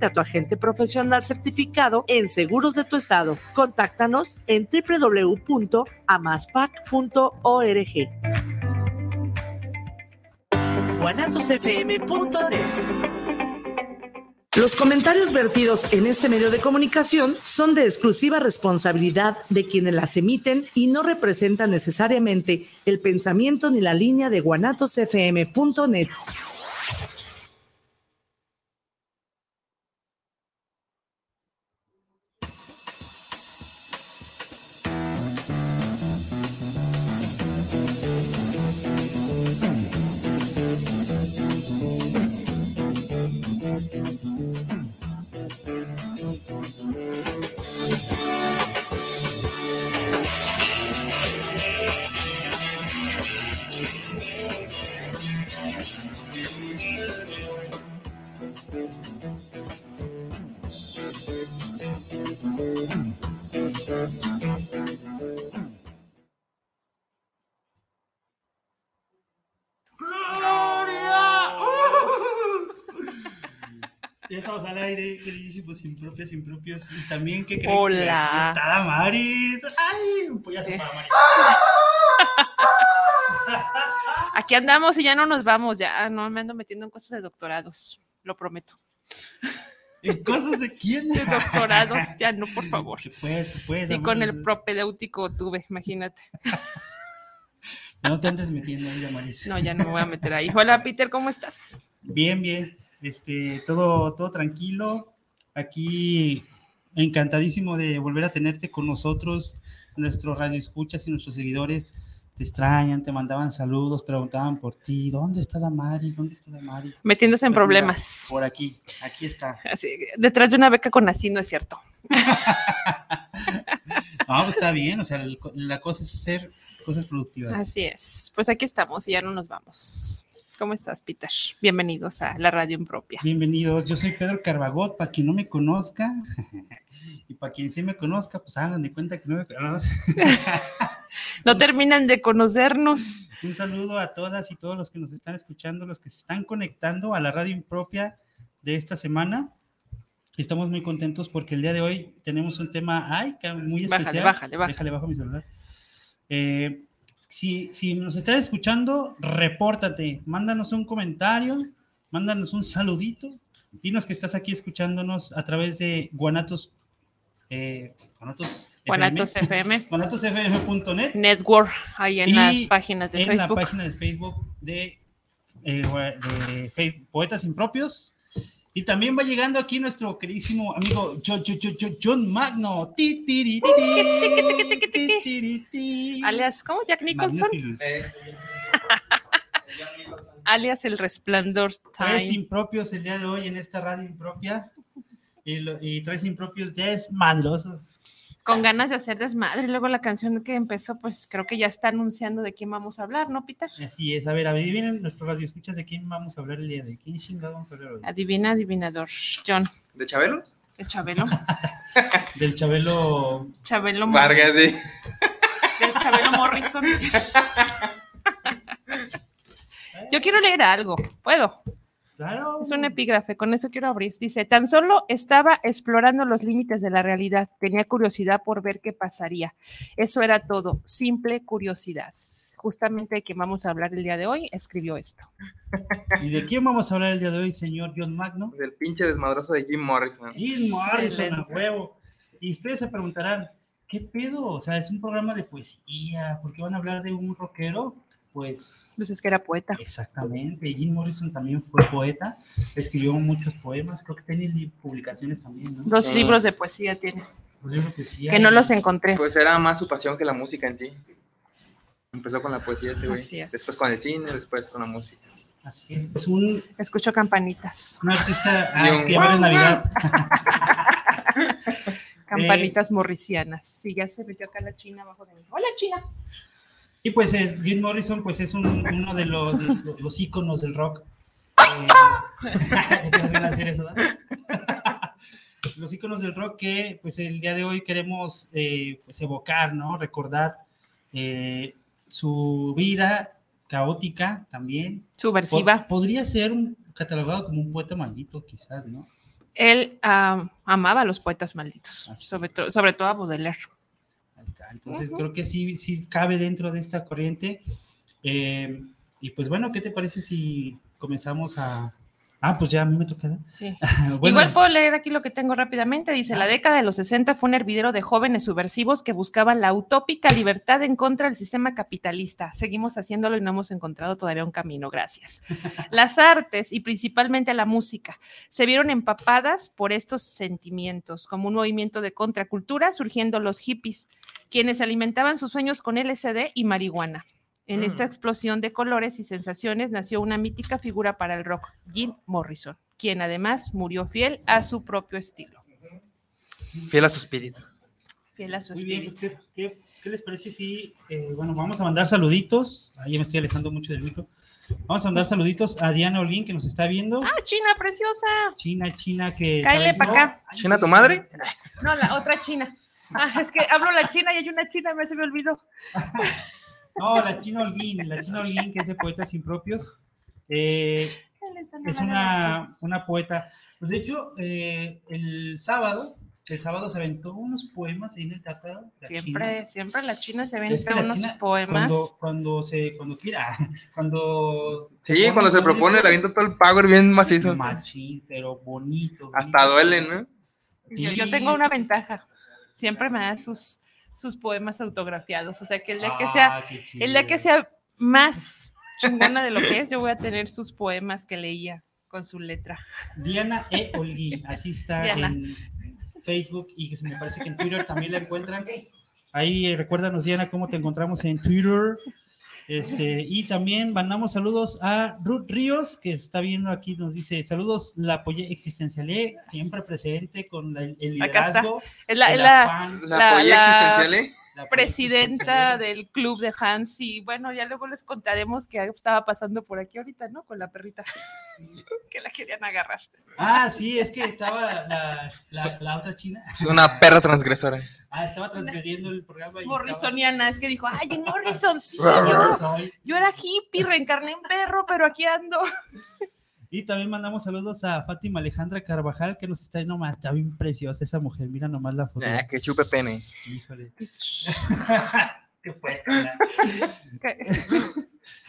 a tu agente profesional certificado en seguros de tu estado. Contáctanos en www.amaspac.org. guanatosfm.net Los comentarios vertidos en este medio de comunicación son de exclusiva responsabilidad de quienes las emiten y no representan necesariamente el pensamiento ni la línea de guanatosfm.net. queridísimos impropios, impropios. Y también, ¿qué creen? Hola. Está Damaris. ¡Ay! Un pollazo Sí. para Damaris. Aquí andamos y ya no nos vamos, ya no me ando metiendo en cosas de doctorados, lo prometo. ¿En cosas de quién? De doctorados, ya no, por favor. Que puedes, que puedes. Sí, con el propedéutico tuve, imagínate. No te andes metiendo ahí, Damaris. No, ya no me voy a meter ahí. Hola, Peter, ¿cómo estás? Bien, bien. Este, todo, todo tranquilo. Aquí encantadísimo de volver a tenerte con nosotros, nuestros radioescuchas y nuestros seguidores. Te extrañan, te mandaban saludos, preguntaban por ti. ¿Dónde está Damaris? ¿Dónde está Damaris? Metiéndose en Pues mira, problemas. Por aquí, aquí está. Así, detrás de una beca con así no es cierto. No, pues está bien, o sea, la cosa es hacer cosas productivas. Así es. Pues aquí estamos y ya no nos vamos. ¿Cómo estás, Peter? Bienvenidos a la radio impropia. Bienvenidos, yo soy Pedro Carbagot, para quien no me conozca, y para quien sí me conozca, pues hagan de cuenta que no me conoce. No terminan de conocernos. Un saludo a todas y todos los que nos están escuchando, los que se están conectando a la radio impropia de esta semana. Estamos muy contentos porque el día de hoy tenemos un tema ay, muy Bájale, especial. bájale, bájale. Déjale bajo mi celular. Eh, si, si nos estás escuchando, repórtate, mándanos un comentario, mándanos un saludito, dinos que estás aquí escuchándonos a través de Guanatos, eh, Guanatos, Guanatos FM, guanatosfm.net Network, ahí en Y las páginas de en Facebook. la página de Facebook de, eh, de Fe- Poetas Impropios. Y también va llegando aquí nuestro queridísimo amigo John, John, John, John- John Magno. Alias, ¿cómo? Jack Nicholson. Magnifilus. Alias El Resplandor Tres Time. impropios el día de hoy en esta radio impropia. Y, lo- y tres impropios desmadrosos. Con ganas de hacer desmadre. Luego la canción que empezó, pues creo que ya está anunciando de quién vamos a hablar, ¿no, Peter? Así es. A ver, adivinen nuestro radio escuchas de quién vamos a hablar el día de hoy. ¿Quién chingado vamos a hablar hoy? Adivina, adivinador. John, ¿De Chabelo? el Chabelo. Del Chabelo. Chabelo Vargas, sí. Del Chabelo Morrison. Yo quiero leer algo. ¿Puedo? Claro. Es un epígrafe, con eso quiero abrir. Dice, tan solo estaba explorando los límites de la realidad, tenía curiosidad por ver qué pasaría. Eso era todo, simple curiosidad. Justamente de quien vamos a hablar el día de hoy, escribió esto. ¿Y de quién vamos a hablar el día de hoy, señor John Magno? Del pinche desmadroso de Jim Morrison. Jim Morrison, a huevo. Y ustedes se preguntarán, ¿qué pedo? O sea, es un programa de poesía, ¿por qué van a hablar de un rockero? Pues Pues es que era poeta. exactamente, Jim Morrison también fue poeta, escribió muchos poemas, creo que tiene li- publicaciones también, ¿no? Dos Sí. libros de poesía tiene, Pues yo creo que sí, que no los encontré. Pues era más su pasión que la música en sí. Empezó con la poesía ese güey. Es. Después con el cine, después con la música. Así es, es un, Escucho campanitas, un artista, ah, es que ya es Navidad. campanitas morricianas. Sí, ya se metió acá la china abajo de mí. Hola, china. Y pues es, Jim Morrison pues es un- uno de los, de los íconos del rock. Eh, ¿te vas a hacer eso, ¿verdad? los íconos del rock que pues el día de hoy queremos eh, pues, evocar, ¿no? Recordar eh, su vida caótica también. Pod- Subversiva. podría ser un, catalogado como un poeta maldito, quizás, ¿no? Él ah, amaba a los poetas malditos, Así sobre, to- sobre todo a Baudelaire. Ahí está. Entonces creo que sí, sí cabe dentro de esta corriente. Eh, y pues bueno, ¿qué te parece si comenzamos a... Ah, pues ya a mí me toca. Sí. Bueno, Igual puedo leer aquí lo que tengo rápidamente. Dice, la década de los 60 fue un hervidero de jóvenes subversivos que buscaban la utópica libertad en contra del sistema capitalista. Seguimos haciéndolo y no hemos encontrado todavía un camino, gracias. Las artes y principalmente la música se vieron empapadas por estos sentimientos, como un movimiento de contracultura, surgiendo los hippies, quienes alimentaban sus sueños con LSD y marihuana. En esta Mm. explosión de colores y sensaciones nació una mítica figura para el rock, Jim Morrison, quien además murió fiel a su propio estilo. Fiel a su espíritu. Fiel a su Muy bien, espíritu. ¿qué, qué- qué les parece si, eh, bueno, vamos a mandar saluditos, ahí me estoy alejando mucho del micro, vamos a mandar saluditos a Diana Olguín que nos está viendo, Ah, China, preciosa. China, China, que... Cáele ¿sabes? pa' acá. ¿China tu madre? No, la otra China. Ah, es que hablo la China y hay una China, me se me olvidó. No, la China Holguín, la China Holguín, que es de Poetas Impropios. Eh, es una, una poeta. Pues de hecho, eh, el sábado, el sábado se aventó unos poemas ahí en el Tártaro. Siempre, China. siempre la China se ven Es que unos China, poemas. Cuando, cuando se, cuando quiera, cuando. Sí, pone cuando se propone, le avienta todo el power bien macizo. Machín, pero bonito. Hasta bonito. duelen, ¿no? Yo, yo tengo una ventaja. Siempre me da sus, sus poemas autografiados. O sea que el día que Ah, sea, el día que sea más chingona de lo que es, yo voy a tener sus poemas que leía con su letra. Diana E. Holguín, así está Diana. en Facebook y que se me parece que en Twitter también la encuentran. Ahí eh, recuérdanos, Diana, cómo te encontramos en Twitter. Este, y también mandamos saludos a Ruth Ríos, que está viendo aquí, nos dice, saludos, la apoyé existencialé, siempre presente con la- el Acá está. liderazgo. Es la, la La, La- ¿eh? La presidenta del club de Hans y bueno, ya luego les contaremos qué estaba pasando por aquí ahorita, ¿no? Con la perrita que la querían agarrar. Ah, sí, es que estaba la, la- la otra china. Es una perra transgresora. Ah, estaba transgrediendo el programa. y estaba- Morrisoniana, es que dijo, ay, en Morrison, sí, Yo yo, soy. yo era hippie, reencarné en perro, pero aquí ando. Y también mandamos saludos a Fátima Alejandra Carvajal, que nos está ahí nomás. Está bien preciosa esa mujer. Mira nomás la foto. Ah, que chupe pene. Híjole. ¿Qué carnal?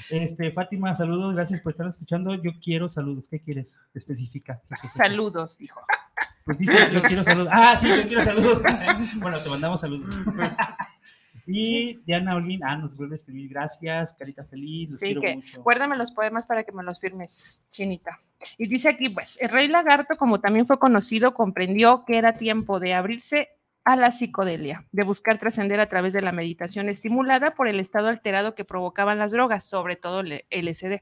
Este, Fátima, saludos. Gracias por estar escuchando. Yo quiero saludos. ¿Qué quieres? Especifica. Saludos, dijo. Pues dice, yo quiero saludos. Ah, sí, yo quiero saludos. bueno, te mandamos saludos. y Diana Olguín, ah, nos vuelve a escribir. Gracias, carita feliz. Los Sí, quiero que mucho. Guárdame los poemas para que me los firmes, Chinita. Y dice aquí, pues, el rey lagarto, como también fue conocido, comprendió que era tiempo de abrirse a la psicodelia, de buscar trascender a través de la meditación estimulada por el estado alterado que provocaban las drogas, sobre todo el LSD.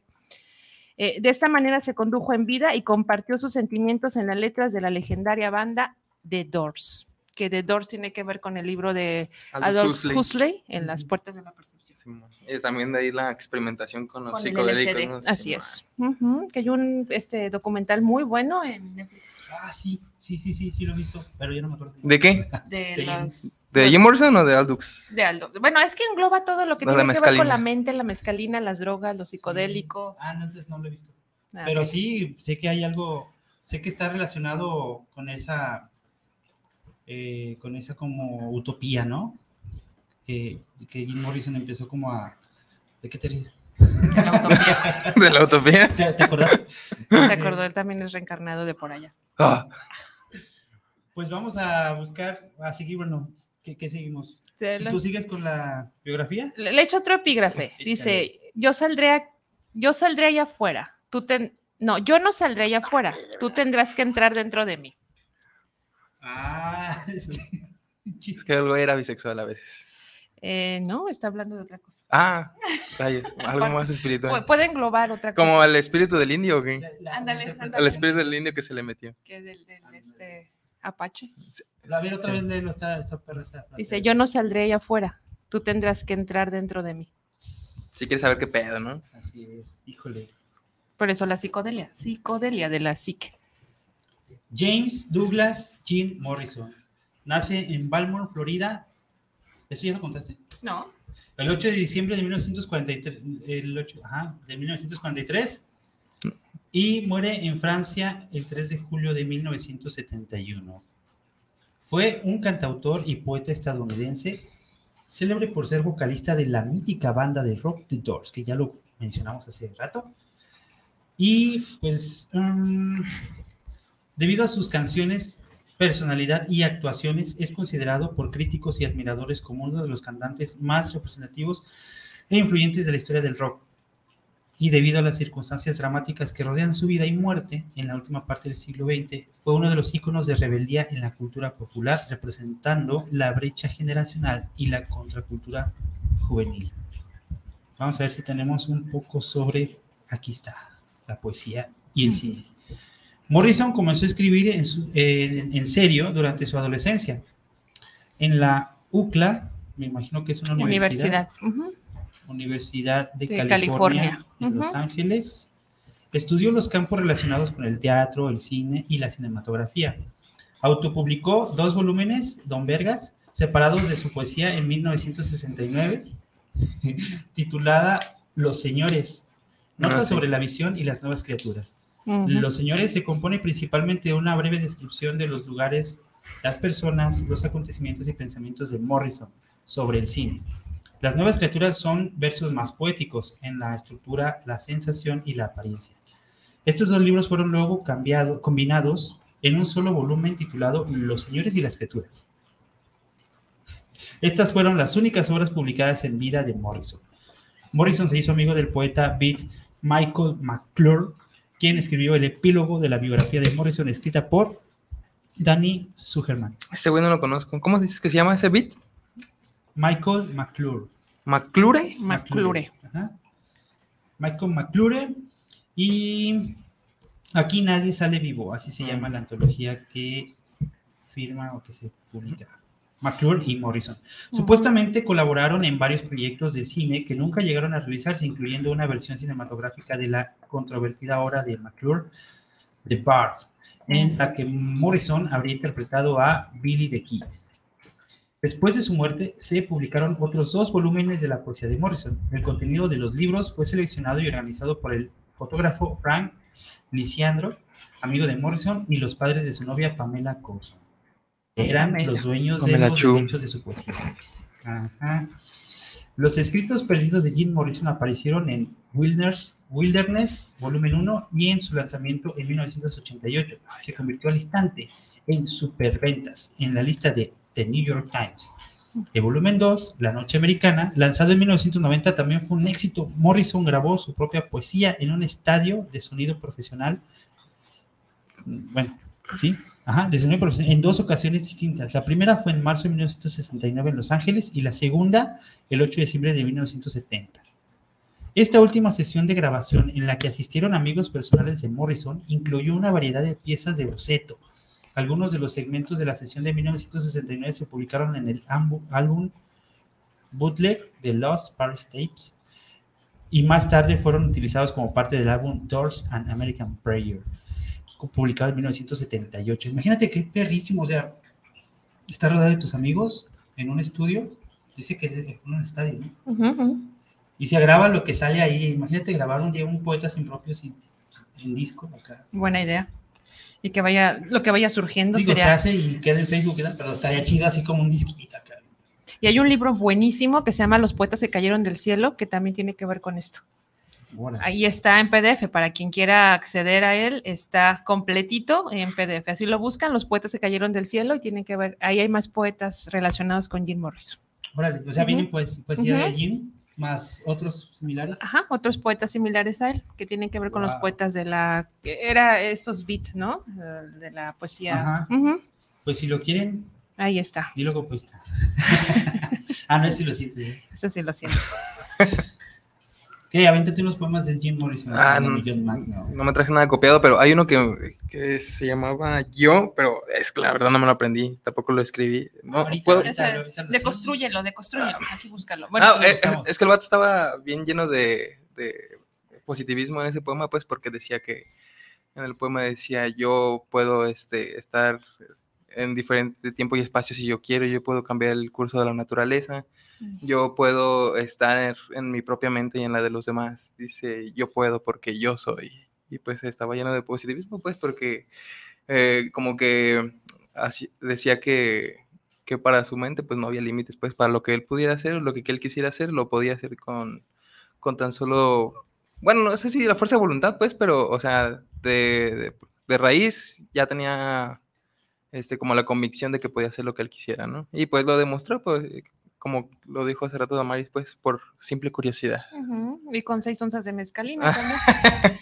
Eh, de esta manera se condujo en vida y compartió sus sentimientos en las letras de la legendaria banda The Doors, que The Doors tiene que ver con el libro de Aldous Adolf Huxley. Huxley, en las puertas de la percepción. Y también de ahí la experimentación con los Con psicodélicos. ¿no? Así es. Que hay un este, documental muy bueno en Netflix Ah, sí, sí, sí, sí, sí, lo he visto, pero ya no me acuerdo. ¿De qué? de, De los- ¿De Jim Morrison o de Aldux? de Aldo. Bueno, es que engloba todo lo que tiene que ver con la mente, la mezcalina, las drogas, lo psicodélico. Ah, no, entonces no lo he visto. Ah, Pero sí, sé que hay algo, sé que está relacionado con esa, eh, con esa como utopía, ¿no? Que, que Jim Morrison empezó como a... ¿De qué te ríes? De la utopía. ¿De la utopía? ¿Te, te acuerdas? Se acordó, él también es reencarnado de por allá. Ah, Pues vamos a buscar, a seguir, bueno, ¿qué, qué seguimos? Se ¿Y lo- ¿Tú sigues con la biografía? Le, le echo otro epígrafe. Dice, yo saldré, a- yo saldré allá afuera. Tú ten, no, yo no saldré allá afuera. Tú tendrás que entrar dentro de mí. Ah, es que... es que era bisexual a veces. Eh, no, está hablando de otra cosa. Ah, rayos, algo más espiritual. Puede englobar otra cosa. Como el espíritu del indio, ¿o qué? La- la Ándale. El espíritu del indio que se le metió. que del, del, este Apache. Ver, otra vez léelo, esta, esta perra, esta frase. Dice, yo no saldré allá afuera, tú tendrás que entrar dentro de mí. Si quieres saber qué pedo, ¿no? Así es, híjole. Por eso la psicodelia, psicodelia de la psique. James Douglas Jean Morrison. Nace en Baltimore, Florida. Eso ya lo contaste. No. El 8 de diciembre de 1943. El 8, ajá, de 1943. y muere en Francia el 3 de julio de 1971. Fue un cantautor y poeta estadounidense, célebre por ser vocalista de la mítica banda de rock The Doors, que ya lo mencionamos hace rato. Y pues, um, debido a sus canciones, personalidad y actuaciones, es considerado por críticos y admiradores como uno de los cantantes más representativos e influyentes de la historia del rock. Y debido a las circunstancias dramáticas que rodean su vida y muerte en la última parte del siglo XX, fue uno de los íconos de rebeldía en la cultura popular, representando la brecha generacional y la contracultura juvenil. Vamos a ver si tenemos un poco sobre, aquí está, la poesía y el cine. Morrison comenzó a escribir en, su- en- en serio durante su adolescencia. En la UCLA, me imagino que es una universidad, Universidad. De, De California, California. en Los. Ángeles. Estudió los campos relacionados con el teatro, el cine y la cinematografía. Autopublicó dos volúmenes, Don Vergas, separados de su poesía en 1969, titulada Los Señores, Notas Ah, sobre la visión y las nuevas criaturas. Los Señores se compone principalmente de una breve descripción de los lugares, las personas, los acontecimientos y pensamientos de Morrison sobre el cine. Las nuevas criaturas son versos más poéticos en la estructura, la sensación y la apariencia. Estos dos libros fueron luego cambiado, combinados en un solo volumen titulado Los Señores y las Criaturas. Estas fueron las únicas obras publicadas en vida de Morrison. Morrison se hizo amigo del poeta beat Michael McClure, quien escribió el epílogo de la biografía de Morrison escrita por Danny Sugerman. Ese güey no lo conozco. ¿Cómo dices que se llama ese beat? Michael McClure. ¿McClure? McClure. Ajá. Michael McClure. Y aquí nadie sale vivo, así se llama la antología que firma o que se publica. McClure y Morrison. Supuestamente colaboraron en varios proyectos de cine que nunca llegaron a realizarse, incluyendo una versión cinematográfica de la controvertida obra de McClure, The Bards, en la que Morrison habría interpretado a Billy the Kid. Después de su muerte, se publicaron otros dos volúmenes de la poesía de Morrison. El contenido de los libros fue seleccionado y organizado por el fotógrafo Frank Lisiandro, amigo de Morrison, y los padres de su novia Pamela Coulson. Eran los dueños de los derechos de su poesía. Ajá. Los escritos perdidos de Jim Morrison aparecieron en Wilderness, Wilderness, volumen 1, y en su lanzamiento en 1988. Se convirtió al instante en superventas en la lista de The New York Times. El volumen 2, La Noche Americana, lanzado en 1990, también fue un éxito. Morrison grabó su propia poesía en un estadio de sonido profesional. Bueno, sí, en dos ocasiones distintas. La primera fue en marzo de 1969 en Los Ángeles y la segunda el 8 de diciembre de 1970. Esta última sesión de grabación en la que asistieron amigos personales de Morrison incluyó una variedad de piezas de boceto. Algunos de los segmentos de la sesión de 1969 se publicaron en el álbum bootleg de Lost Paris Tapes y más tarde fueron utilizados como parte del álbum Doors and American Prayer, publicado en 1978. Imagínate qué perrísimo, o sea, estar rodeado de tus amigos en un estudio, dice que es en un estadio, ¿no? Y se graba lo que sale ahí. Imagínate grabar un día un poeta sin propios y en disco acá. Buena idea. Y que vaya, lo que vaya surgiendo Digo, se sería. hace y queda en Facebook, pero estaría chido así como un disquito acá. Y hay un libro buenísimo que se llama Los poetas que cayeron del cielo, que también tiene que ver con esto. Ahí está en PDF, para quien quiera acceder a él, está completito en PDF. Así lo buscan, los poetas que cayeron del cielo y tienen que ver, ahí hay más poetas relacionados con Jim Morrison. Órale, o sea, Ujú. vienen pues, poesía de. Jim más otros similares. Ajá, otros poetas similares a él, que tienen que ver con los poetas de la, que era estos beat, ¿no? Eh, De la poesía. Ajá. Pues si lo quieren, Ahí está, dilo con poesía. ah, no es si lo sientes. ¿eh? eso sí lo siento. ¿Qué? Avéntate unos poemas de Jim Morrison. Ah, no, no, John Mack, no. no me traje nada copiado, pero hay uno que, que se llamaba Yo, pero es que la verdad no me lo aprendí, tampoco lo escribí. No, Ahorita, puedo- ahorita. Ahorita lo deconstrúyelo, deconstrúyelo, aquí búscalo. Bueno, Ah, lo eh, es que el vato estaba bien lleno de, de positivismo en ese poema, pues porque decía que en el poema decía yo puedo este, estar en diferente tiempo y espacio si yo quiero, yo puedo cambiar el curso de la naturaleza, yo puedo estar en mi propia mente y en la de los demás. Dice yo puedo porque yo soy. y pues estaba lleno de positivismo, pues porque eh, como que así, decía que, que para su mente pues no había límites, pues para lo que él pudiera hacer, lo que él quisiera hacer, lo podía hacer con, con tan solo, bueno, no sé si la fuerza de voluntad, pues, pero, o sea, de, de, raíz ya tenía este, como la convicción de que podía hacer lo que él quisiera, ¿no? Y pues lo demostró, pues, como lo dijo hace rato Damaris, pues, por simple curiosidad. Y con seis onzas de mezcalina también.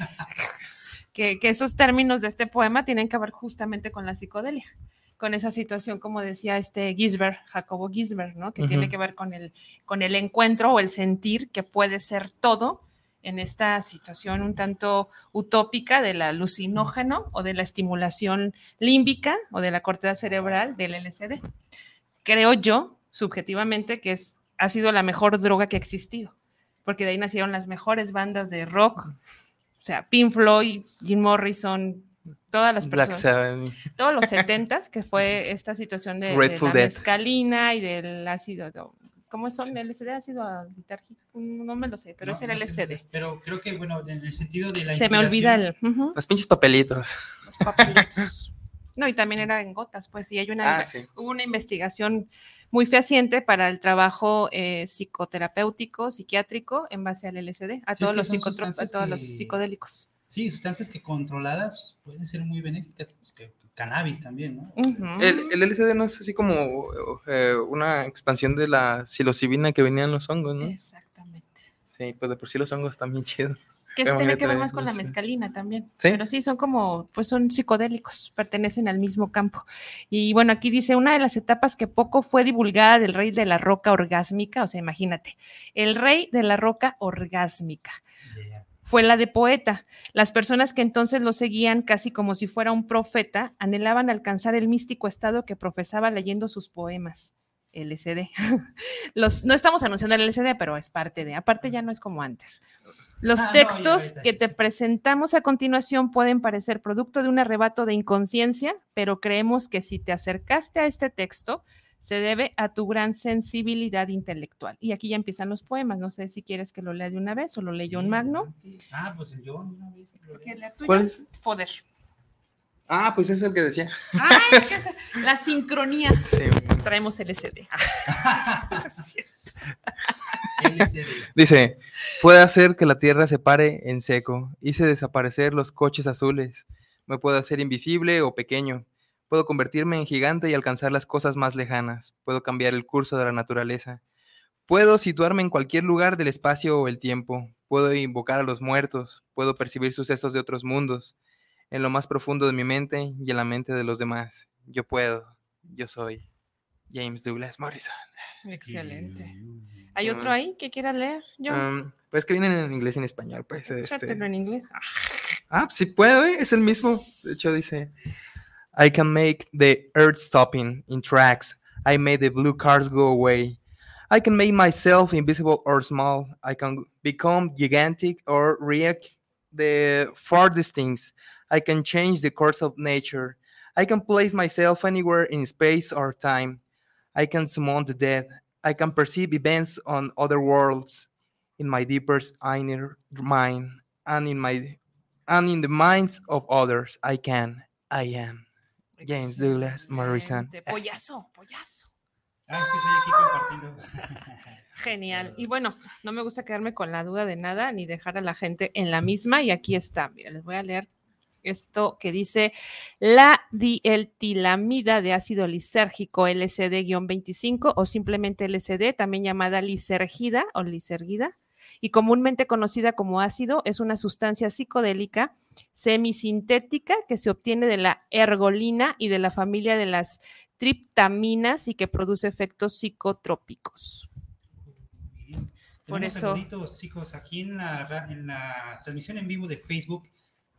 que, que esos términos de este poema tienen que ver justamente con la psicodelia con esa situación, como decía este Gisbert, Jacobo Gisbert, ¿no? Que tiene que ver con el, con el encuentro o el sentir que puede ser todo en esta situación un tanto utópica del alucinógeno o de la estimulación límbica o de la corteza cerebral del LSD. Creo yo, subjetivamente, que es, ha sido la mejor droga que ha existido, porque de ahí nacieron las mejores bandas de rock, o sea, Pink Floyd, Jim Morrison, todas las personas, todos los setentas, que fue esta situación de, de la mescalina y del ácido, ¿cómo son? ¿El LSD ácido litárgico? No me lo sé, pero es el LSD. pero creo que, bueno, en el sentido de la Se me olvida el... Los pinches papelitos. Los papelitos. No, y también era en gotas, pues, y hay una, ah, hubo una investigación muy fehaciente para el trabajo eh, psicoterapéutico, psiquiátrico, en base al LSD, a todos, los, a todos los psicodélicos. Sí, sustancias que controladas pueden ser muy benéficas, pues que cannabis también, ¿no? el, el, LSD no es así como eh, una expansión de la psilocibina que venían los hongos, ¿no? Exactamente. Sí, pues de por sí los hongos están bien chidos. Que eso tiene que ver más con la mezcalina también. ¿Sí? Pero sí, son como, pues son psicodélicos, pertenecen al mismo campo. Y bueno, aquí dice, una de las etapas que poco fue divulgada del rey de la roca orgásmica, o sea, imagínate, el rey de la roca orgásmica fue la de poeta. Las personas que entonces lo seguían casi como si fuera un profeta anhelaban alcanzar el místico estado que profesaba leyendo sus poemas. LCD. Los, no estamos anunciando el LCD, pero es parte de, aparte ya no es como antes. Los ah, textos que te presentamos a continuación pueden parecer producto de un arrebato de inconsciencia, pero creemos que si te acercaste a este texto, se debe a tu gran sensibilidad intelectual. Y aquí ya empiezan los poemas. No sé si quieres que lo lea de una vez o lo leyó un Magno. Ah, pues el John una vez. ¿Cuál es? Poder. Ah, pues es el que decía. Ah, la sincronía. Sí. Traemos LSD. LSD. Dice, puede hacer que la tierra se pare en seco, hice desaparecer los coches azules, me puedo hacer invisible o pequeño, Puedo convertirme en gigante y alcanzar las cosas más lejanas. Puedo cambiar el curso de la naturaleza. Puedo situarme en cualquier lugar del espacio o el tiempo. Puedo invocar a los muertos. Puedo percibir sucesos de otros mundos. En lo más profundo de mi mente y en la mente de los demás. Yo puedo. Yo soy. James Douglas Morrison. Excelente. ¿Hay otro ahí que quieras leer? pues que vienen en inglés y en español. Pues, este... en inglés. Ah, sí puedo, ¿eh? es el mismo. De hecho, dice. I can make the earth stopping in tracks. I made the blue cars go away. I can make myself invisible or small. I can become gigantic or react the farthest things. I can change the course of nature. I can place myself anywhere in space or time. I can summon the dead. I can perceive events on other worlds in my deepest inner mind and in my and in the minds of others. I can. I am. James Douglas Morrison. Pollazo, pollazo. Ah, Genial. Y bueno, no me gusta quedarme con la duda de nada ni dejar a la gente en la misma. Y aquí está. Mira, les voy a leer esto que dice la dieltilamida de ácido lisérgico LSD-25 o simplemente LSD, también llamada lisergida o lisergida, y comúnmente conocida como ácido, es una sustancia psicodélica semisintética que se obtiene de la ergolina y de la familia de las triptaminas y que produce efectos psicotrópicos. Por eso. chicos, aquí en la, en la transmisión en vivo de Facebook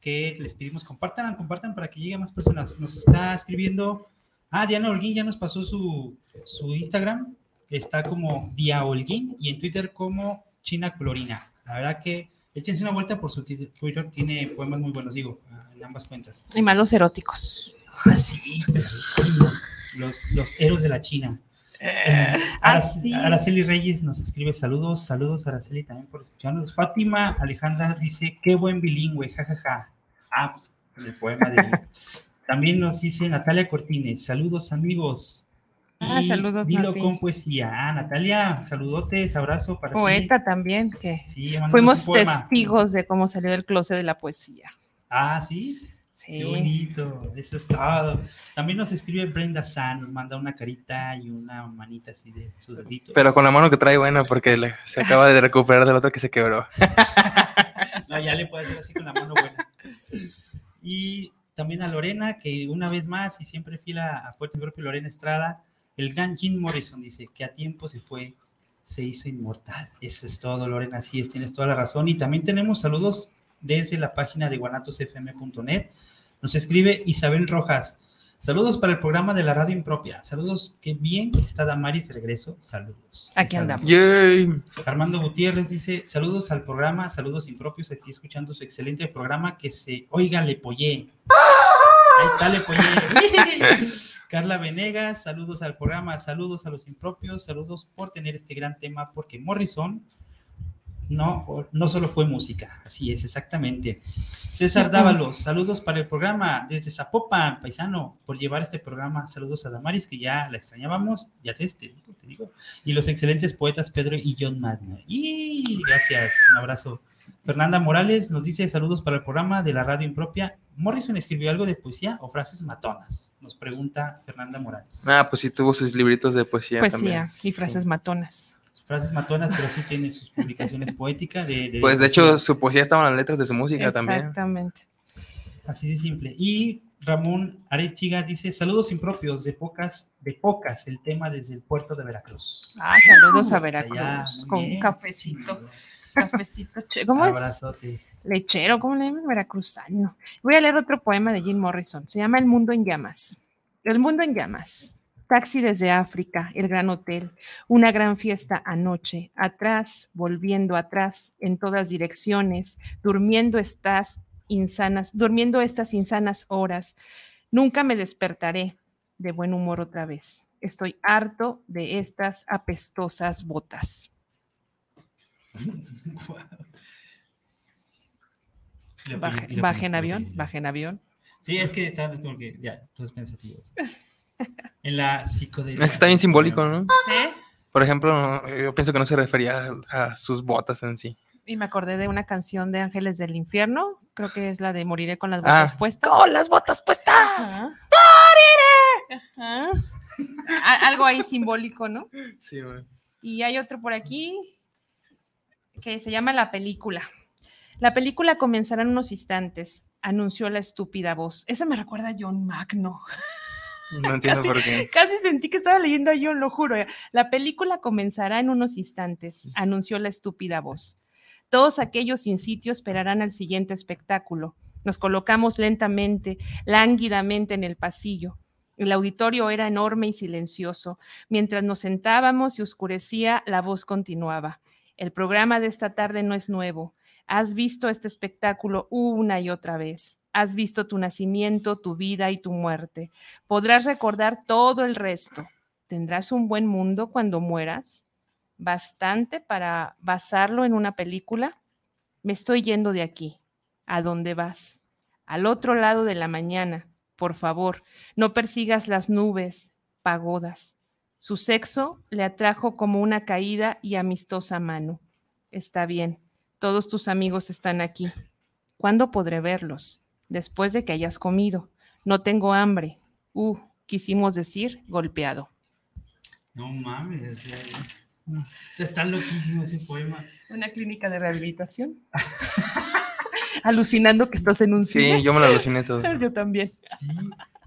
que les pedimos compartan, compartan para que llegue más personas. Nos está escribiendo. Ah, Diana Holguín ya nos pasó su, su Instagram. Está como Dia Holguín y en Twitter como China Clorina. La verdad que échense una vuelta por su Twitter, tiene poemas muy buenos, digo, en ambas cuentas. Y malos eróticos. Ah, sí, Los, los héroes de la China. Eh, ah, Araceli Reyes nos escribe saludos, saludos Araceli también por escucharnos. Fátima Alejandra dice, qué buen bilingüe, jajaja. Ah, pues el poema de... También nos dice Natalia Cortines, saludos amigos. Ah, Y saludos, Dilo con poesía. Ah, Natalia, saludotes, abrazo para ti. Poeta también, que Sí, fuimos testigos de cómo salió del closet de la poesía. Ah, sí. Sí. Qué bonito, eso es todo. También nos escribe Brenda San, nos manda una carita y una manita así de sus deditos. Pero con la mano que trae buena porque le- se acaba de recuperar del otro que se quebró. No, ya le puede hacer así con la mano buena. Y también a Lorena, que una vez más y siempre fila a Puerto Propio Lorena Estrada, el gran Jim Morrison dice que a tiempo se fue, se hizo inmortal. Eso es todo, Lorena, así es, tienes toda la razón. Y también tenemos saludos desde la página de guanatosfm.net. Nos escribe Isabel Rojas. Saludos para el programa de la radio impropia. Saludos, qué bien que está Damaris de regreso. Saludos. Aquí andamos. Yay. Armando Gutiérrez dice, saludos al programa, saludos impropios, aquí escuchando su excelente programa, que se oiga le pollé. Ahí está le. Carla Venegas, saludos al programa, saludos a los impropios, saludos por tener este gran tema, porque Morrison no, no solo fue música, así es, exactamente. César Dávalos, saludos para el programa desde Zapopan, paisano, por llevar este programa. Saludos a Damaris, que ya la extrañábamos, ya te, te digo, te digo. Y los excelentes poetas Pedro y John Magno. Y gracias, un abrazo. Fernanda Morales nos dice saludos para el programa de la radio impropia. Morrison escribió algo de poesía o frases matonas, nos pregunta Fernanda Morales. Ah, pues sí tuvo sus libritos de poesía, Poesía también. y frases matonas. Frases matonas, pero sí tiene sus publicaciones poéticas. De, de Pues de poesía. hecho su poesía estaba en las letras de su música también. Exactamente. Así de simple. Y Ramón Arechiga dice, saludos impropios de pocas, de pocas, el tema desde el puerto de Veracruz. Ah, saludos a Veracruz. allá, con bien. un cafecito. Cafecito. ¿Cómo es? Lechero, ¿cómo le llaman? Veracruzano. Voy a leer otro poema de Jim Morrison. Se llama El mundo en llamas. El mundo en llamas. Taxi desde África, el gran hotel, una gran fiesta anoche, atrás, volviendo atrás, en todas direcciones, durmiendo estas insanas, durmiendo estas insanas horas. Nunca me despertaré de buen humor otra vez. Estoy harto de estas apestosas botas. Baje- en avión, baje en avión. Sí, es que están como que ya, todos pensativos. En la psicodelia. Está bien simbólico, ¿no? ¿Sí? Por ejemplo, yo pienso que no se refería a, sus botas en sí. Y me acordé de una canción de Ángeles del Infierno, creo que es la de Moriré con las botas Ah, puestas. ¡Con las botas puestas! Ajá. ¡Moriré! Ajá. Algo ahí simbólico, ¿no? Sí, güey. Y hay otro por aquí que se llama La película. La película comenzará en unos instantes, anunció la estúpida voz. Esa me recuerda a John Magno. No entiendo Casi- por qué. Casi sentí que estaba leyendo a John, lo juro. La película comenzará en unos instantes, anunció la estúpida voz. Todos aquellos sin sitio esperarán al siguiente espectáculo. Nos colocamos lentamente, lánguidamente en el pasillo. El auditorio era enorme y silencioso. Mientras nos sentábamos y oscurecía, la voz continuaba. El programa de esta tarde no es nuevo. Has visto este espectáculo una y otra vez. Has visto tu nacimiento, tu vida y tu muerte. Podrás recordar todo el resto. ¿Tendrás un buen mundo cuando mueras? ¿Bastante para basarlo en una película? Me estoy yendo de aquí. ¿A dónde vas? Al otro lado de la mañana. Por favor, no persigas las nubes, pagodas. Su sexo le atrajo como una caída y amistosa mano. Está bien, todos tus amigos están aquí. ¿Cuándo podré verlos? Después de que hayas comido. No tengo hambre. Uh, quisimos decir golpeado. No mames, está loquísimo ese poema. Una clínica de rehabilitación. Alucinando que estás en un cine. Sí, yo me lo aluciné todo. Yo también. Sí.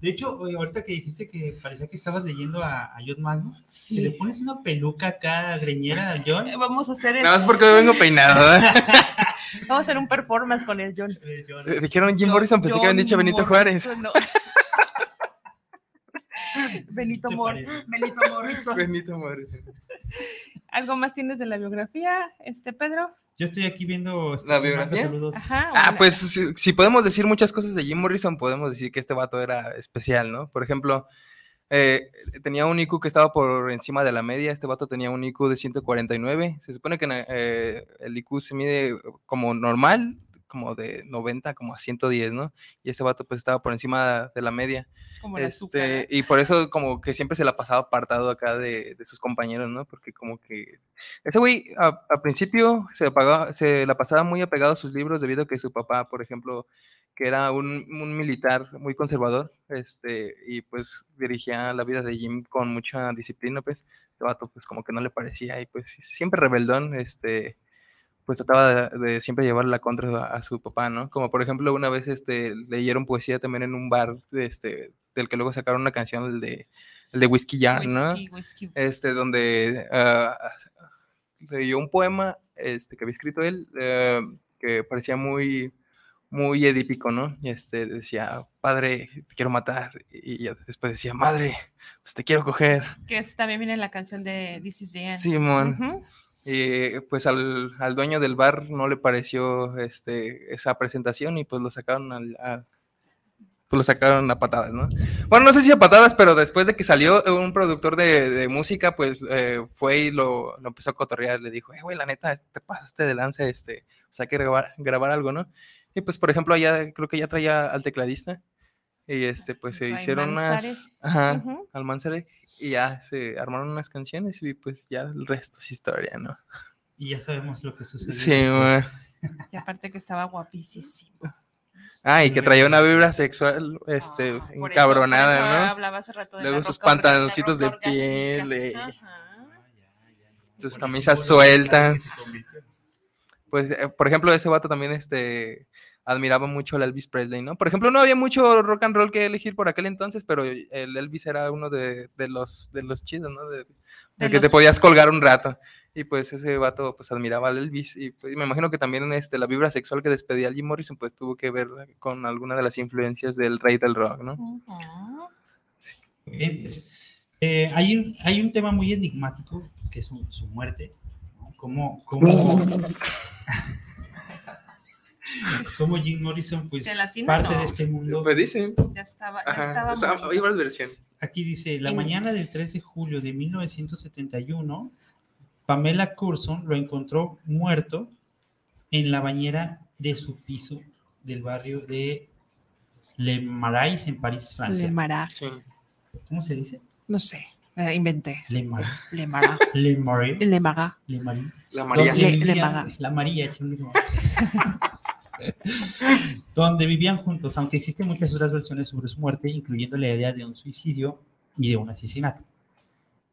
De hecho, oye, ahorita que dijiste que parecía que estabas leyendo a, a John Magno, Sí. si le pones una peluca acá greñera a John, Eh, Vamos a hacer el- Nada más porque hoy vengo peinado. ¿eh? vamos a hacer un performance con el John. eh, John, Dijeron Jim Morrison, pensé que habían dicho Benito Juárez. No. Benito, ¿Te Mor- parece? Benito Morrison. Benito Morrison. ¿Algo más tienes de la biografía, este Pedro? Yo estoy aquí viendo. ¿La este, biografía? Saludos. Ajá. Ah, pues si, si podemos decir muchas cosas de Jim Morrison, podemos decir que este vato era especial, ¿no? Por ejemplo, eh, tenía un IQ que estaba por encima de la media, este vato tenía un IQ de 149, se supone que eh, el IQ se mide como normal, como de 90 como a 110, ¿no? Y ese vato pues estaba por encima de la media. Como azúcar. ¿eh? Este, y por eso como que siempre se la pasaba apartado acá de, de sus compañeros, ¿no? Porque como que ese güey a- al principio se, apagaba- se la pasaba muy apegado a sus libros debido a que su papá, por ejemplo, que era un, un militar muy conservador, este, y pues dirigía la vida de Jim con mucha disciplina, pues, este vato pues como que no le parecía y pues siempre rebeldón, este, pues trataba de, de siempre llevarle la contra a, a su papá, ¿no? Como por ejemplo una vez este, leyeron poesía también en un bar, este, del que luego sacaron una canción, el de, el de Whiskey Jar, ¿no? Whisky. este, donde ah, leyó un poema este, que había escrito él, eh, que parecía muy, muy edípico, ¿no? Y este, decía, padre, te quiero matar. Y después decía, madre, pues te quiero coger. Que es- también viene en la canción de This is the End. Simón. Ujú. Y pues al, al dueño del bar no le pareció este, esa presentación y pues lo sacaron al, a- pues lo sacaron a patadas, ¿no? Bueno, no sé si a patadas, pero después de que salió eh, un productor de, de música, pues eh, fue y lo, lo empezó a cotorrear, le dijo, eh, güey, la neta, te pasaste de lanza, este, o sea, hay que grabar, grabar algo, ¿no? Y pues, por ejemplo, allá creo que ya traía al tecladista y este, pues se hicieron unas, ajá, Ujú. al Manzarek, y ya se armaron unas canciones y pues ya el resto es historia, ¿no? Y ya sabemos lo que sucedió. Sí, güey. Y aparte que estaba guapísimo. Ah, y que traía una vibra sexual, este, Ah, por eso- por encabronada, eso ¿no? Hablaba hace rato de Luego la sus pantaloncitos de piel, eh. Ajá. Ah. Sus camisas sueltas. Pues, eh, por ejemplo, ese vato también, este, admiraba mucho al Elvis Presley, ¿no? Por ejemplo, no había mucho rock and roll que elegir por aquel entonces, pero el Elvis era uno de, de los, de los chidos, ¿no? De, De de que te los- podías colgar un rato. Y pues ese vato, pues admiraba al Elvis. Y pues me imagino que también este, la vibra sexual que despedía Jim Morrison, pues tuvo que ver con alguna de las influencias del rey del rock, ¿no? Ujú. Bien, pues, eh, hay, un, hay un tema muy enigmático, que es su, su muerte. ¿no? ¿Cómo, cómo, cómo Jim Morrison, pues, Gelatina, parte no. de este mundo? Pues dicen. Ya estaba, ya Ajá, estaba o sea, morido. hay varias versiones. Aquí dice, la En- mañana del 3 de julio de 1971, Pamela Curson lo encontró muerto en la bañera de su piso del barrio de Le Marais en París, Francia. Le Mará. Sí. ¿Cómo se dice? No sé, eh, inventé. Le Marais. Le. Le Marais. Le Mará. Le Marais. La María. Le- le la María. donde vivían juntos, aunque existen muchas otras versiones sobre su muerte, incluyendo la idea de un suicidio y de un asesinato.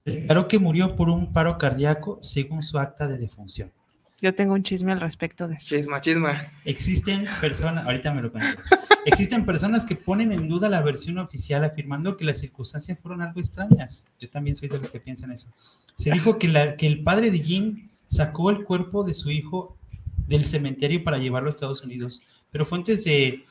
Se declaró que murió por un paro cardíaco según su acta de defunción. Yo tengo un chisme al respecto de eso. Chisma, chisma. Existen personas, ahorita me lo cuento, existen personas que ponen en duda la versión oficial afirmando que las circunstancias fueron algo extrañas. Yo también soy de los que piensan eso. Se dijo que, la- que el padre de Jim sacó el cuerpo de su hijo del cementerio para llevarlo a Estados Unidos, pero fuentes de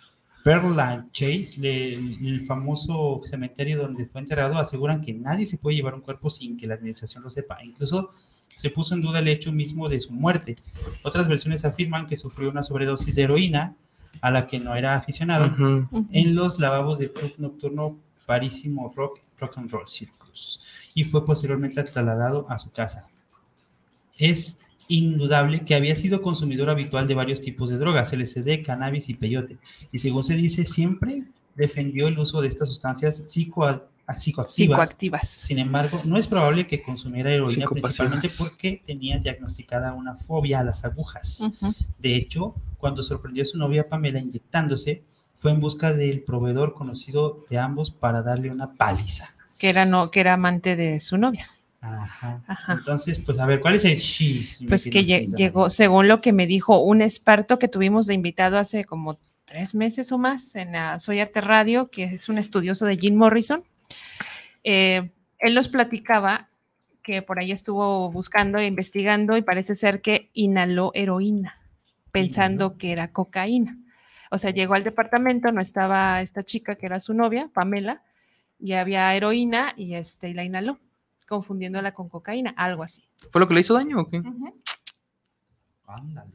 Pearland Chase, le- el famoso cementerio donde fue enterrado, aseguran que nadie se puede llevar un cuerpo sin que la administración lo sepa. Incluso se puso en duda el hecho mismo de su muerte. Otras versiones afirman que sufrió una sobredosis de heroína a la que no era aficionado en los lavabos del club nocturno Parísimo Rock, Rock and Roll Circus y fue posteriormente trasladado a su casa. Es indudable que había sido consumidor habitual de varios tipos de drogas, LSD, cannabis y peyote, y según se dice, siempre defendió el uso de estas sustancias psicoa- psicoactivas. Psicoactivas. Sin embargo, no es probable que consumiera heroína principalmente porque tenía diagnosticada una fobia a las agujas. De hecho, cuando sorprendió a su novia Pamela inyectándose, fue en busca del proveedor conocido de ambos para darle una paliza. Que era no, que era amante de su novia. Ajá. Ajá. Entonces, pues a ver, ¿cuál es el chisme? Pues que lle- llegó, según lo que me dijo un experto que tuvimos de invitado hace como tres meses o más en la Soy Arte Radio, que es un estudioso de Jim Morrison. Eh, él nos platicaba que por ahí estuvo buscando e investigando y parece ser que inhaló heroína, pensando Inhaló. que era cocaína. O sea, llegó al departamento, no estaba esta chica que era su novia, Pamela, y había heroína y, este, y la inhaló, confundiéndola con cocaína, algo así. ¿Fue lo que le hizo daño o qué? Ándale.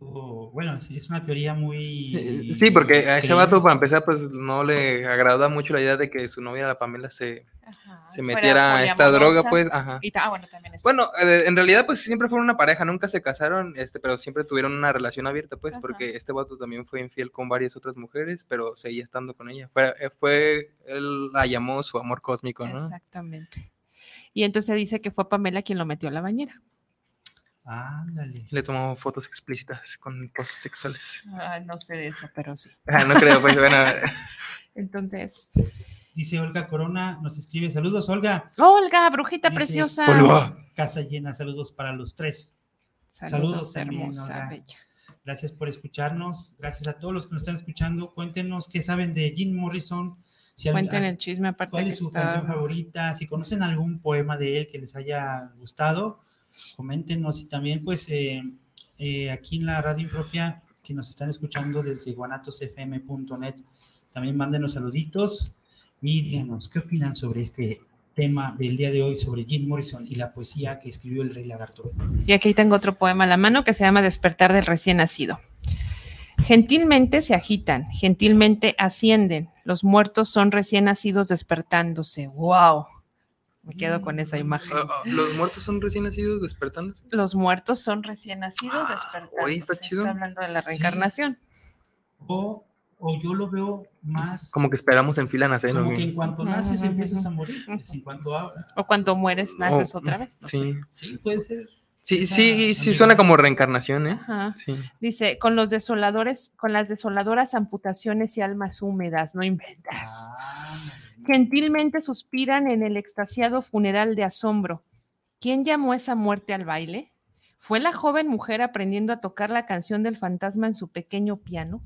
Estuvo- bueno, es, es una teoría muy... Sí, porque a ese vato, para empezar, pues no le agrada mucho la idea de que su novia, la Pamela, se, Ajá, se metiera a esta droga, pues, ajá. Y ta- ah, bueno, también eso. Bueno, eh, en realidad, pues siempre fueron una pareja, nunca se casaron, este, pero siempre tuvieron una relación abierta, pues, Ajá. porque este vato también fue infiel con varias otras mujeres, pero seguía estando con ella. Fue, eh, fue él la llamó su amor cósmico, ¿no? Exactamente. Y entonces dice que fue Pamela quien lo metió a la bañera. Ándale. Le tomó fotos explícitas con cosas sexuales. Ah, no sé de eso, pero sí. Ah, no creo, pues, bueno. Entonces, Dice Olga Corona, nos escribe, saludos Olga. Olga, brujita Dice, preciosa. Olga. Casa llena, saludos para los tres. Saludos, Saludos también, hermosa, Olga. bella. Gracias por escucharnos. Gracias a todos los que nos están escuchando. Cuéntenos qué saben de Jim Morrison. Si Cuenten el chisme aparte ¿Cuál es su está- canción favorita? Si conocen algún poema de él que les haya gustado, coméntenos. Y también, pues, eh, eh, aquí en la radio propia, que nos están escuchando desde guanatosfm.net, también mándenos saluditos y díganos qué opinan sobre este tema del día de hoy, sobre Jim Morrison y la poesía que escribió el Rey Lagarto. Y aquí tengo otro poema a la mano que se llama Despertar del recién nacido. Gentilmente se agitan, gentilmente ascienden. Los muertos son recién nacidos despertándose. ¡Wow! Me quedo con esa imagen. Ah, ah, Los muertos son recién nacidos despertándose. Los muertos son recién nacidos Ah, despertándose. oye, está chido. hablando de la reencarnación. O, o yo lo veo más Como que esperamos en fila nacer. ¿no? como que en cuanto naces empiezas a morir. Es en cuanto a, O cuando mueres, naces Oh, otra vez. no Sí, sé. sí, puede ser. Sí, sí, sí suena como reencarnación, ¿eh? Ajá. Sí. Dice, con los desoladores, con las desoladoras amputaciones y almas húmedas, no inventas. Ah, Gentilmente suspiran en el extasiado funeral de asombro. ¿Quién llamó esa muerte al baile? ¿Fue la joven mujer aprendiendo a tocar la canción del fantasma en su pequeño piano?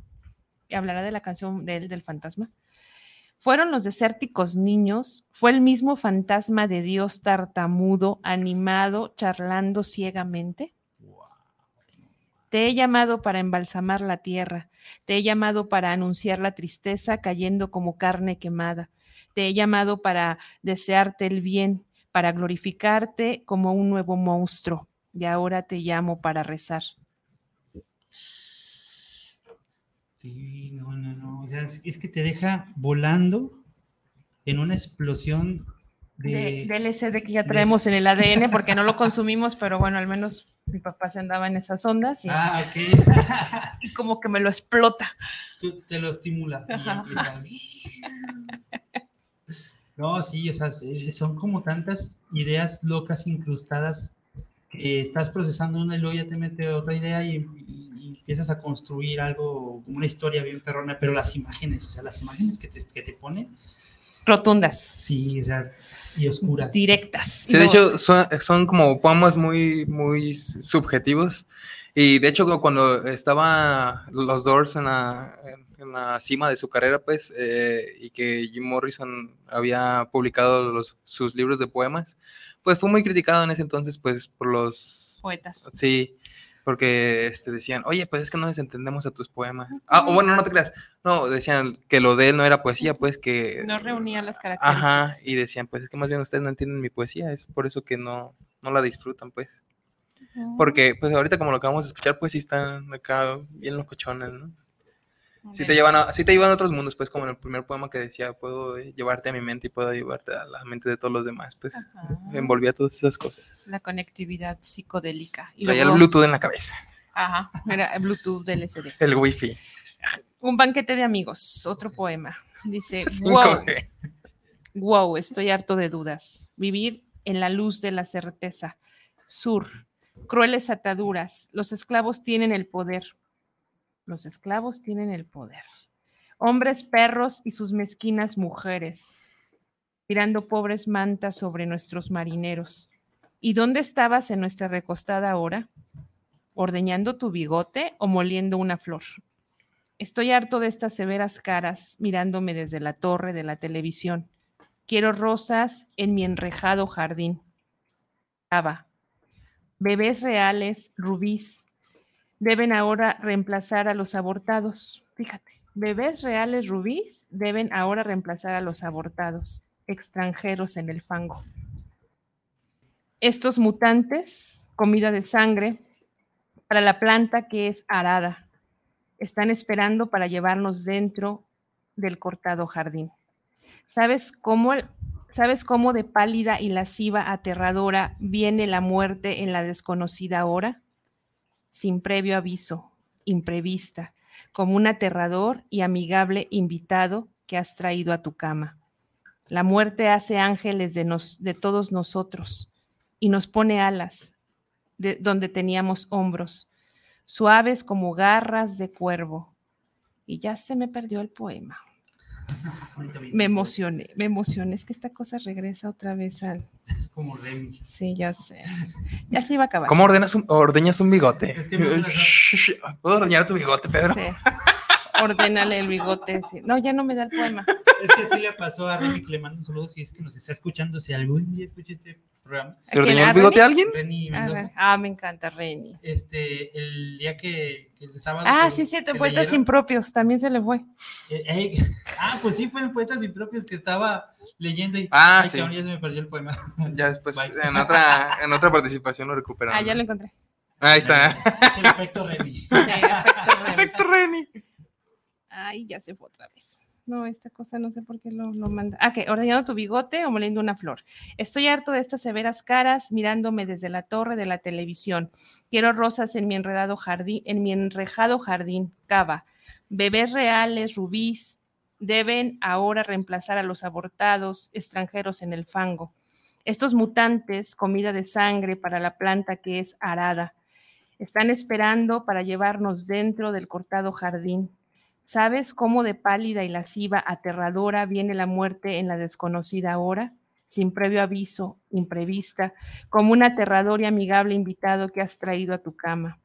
¿Hablará de la canción de él, del fantasma? ¿Fueron los desérticos niños? ¿Fue el mismo fantasma de Dios tartamudo, animado, charlando ciegamente? Te he llamado para embalsamar la tierra, te he llamado para anunciar la tristeza cayendo como carne quemada, te he llamado para desearte el bien, para glorificarte como un nuevo monstruo, y ahora te llamo para rezar. Sí, no, no, no. O sea, es, que te deja volando en una explosión de. De, LSD que ya traemos en el ADN, porque no lo consumimos, pero bueno, al menos mi papá se andaba en esas ondas y, Ah, ok. y como que me lo explota. Tú te lo estimula. No, sí, o sea, son como tantas ideas locas incrustadas que estás procesando una y luego ya te mete otra idea y empiezas a construir algo, una historia bien perrona, pero las imágenes, o sea, las imágenes que te, que te pone, Rotundas, sí, o sea, y oscuras. directas. Sí, de No, hecho, son, son como poemas muy, muy subjetivos. Y de hecho, cuando estaba los Doors en la, en- en la cima de su carrera, pues, eh, y que Jim Morrison había publicado los, sus libros de poemas, pues fue muy criticado en ese entonces, pues, por los... poetas. Sí, porque este, decían, oye, pues es que no les entendemos a tus poemas. Ah, o bueno, no te creas. No, decían que lo de él no era poesía, pues que... No reunía las características. Ajá, y decían, pues es que más bien ustedes no entienden mi poesía, es por eso que no, no la disfrutan, pues. Porque, pues ahorita como lo acabamos de escuchar, pues sí están acá bien locochones, ¿no? Sí Ok. te llevan a, sí te llevan a otros mundos, pues como en el primer poema que decía, puedo eh, llevarte a mi mente y puedo llevarte a la mente de todos los demás, pues Ajá. envolvía todas esas cosas. La conectividad psicodélica. Y Traía el Bluetooth en la cabeza, Ajá, era el Bluetooth del SD. el Wi-Fi. Un banquete de amigos, otro poema. Dice, wow, 5G. wow, estoy harto de dudas. Vivir en la luz de la certeza. Sur, crueles ataduras. Los esclavos tienen el poder. Los esclavos tienen el poder. Hombres, perros y sus mezquinas mujeres, tirando pobres mantas sobre nuestros marineros. ¿Y dónde estabas en nuestra recostada hora? ¿Ordeñando tu bigote o moliendo una flor? Estoy harto de estas severas caras mirándome desde la torre de la televisión. Quiero rosas en mi enrejado jardín. Ava. Bebés reales, rubíes, deben ahora reemplazar a los abortados. Fíjate, bebés reales, rubíes, deben ahora reemplazar a los abortados, extranjeros en el fango. Estos mutantes, comida de sangre, para la planta que es arada. Están esperando para llevarnos dentro del cortado jardín. ¿Sabes cómo, ¿Sabes cómo de pálida y lasciva aterradora viene la muerte en la desconocida hora? Sin previo aviso, imprevista, como un aterrador y amigable invitado que has traído a tu cama. La muerte hace ángeles de, nos, de todos nosotros y nos pone alas de donde teníamos hombros, suaves como garras de cuervo. Y ya se me perdió el poema. Me emocioné, me emocioné. Es que esta cosa regresa otra vez al. Es como Remy. Sí, ya sé. Ya se iba a acabar. ¿Cómo ordenas un, ordeñas un bigote? Es que me gusta- ¿Puedo ordeñar tu bigote, Pedro? Sí. Ordénale el bigote. sí. No, ya no me da el poema. Es que sí le pasó a Remy que le mando un saludo si es que nos está escuchando, si algún día escucha este programa. ¿A ¿Le quién? ordeñó ¿A el bigote a Reni? alguien? Mendoza. Ah, me encanta, Reni. Este, el día que, que el sábado. Ah, que- sí, cierto, poetas impropios, también se le fue. eh, eh, ah, pues sí, fue en Poetas Impropios que estaba leyendo y. Ah, ay, sí. cabrón, ya se me perdió el poema. Ya después, Bye. en otra, en otra participación lo recuperaron. Ah, ya lo encontré. Ahí está. Es el efecto. Sí, Reni. Perfecto, Reni. Ay, ya se fue otra vez. No, esta cosa no sé por qué lo, lo manda. Ah, que ordeñando tu bigote o moliendo una flor. Estoy harto de estas severas caras mirándome desde la torre de la televisión. Quiero rosas en mi enredado jardín, en mi enrejado jardín, cava. Bebés reales, rubíes, deben ahora reemplazar a los abortados extranjeros en el fango. Estos mutantes, comida de sangre para la planta que es arada, están esperando para llevarnos dentro del cortado jardín. ¿Sabes cómo de pálida y lasciva, aterradora, viene la muerte en la desconocida hora? Sin previo aviso, imprevista, como un aterrador y amigable invitado que has traído a tu cama.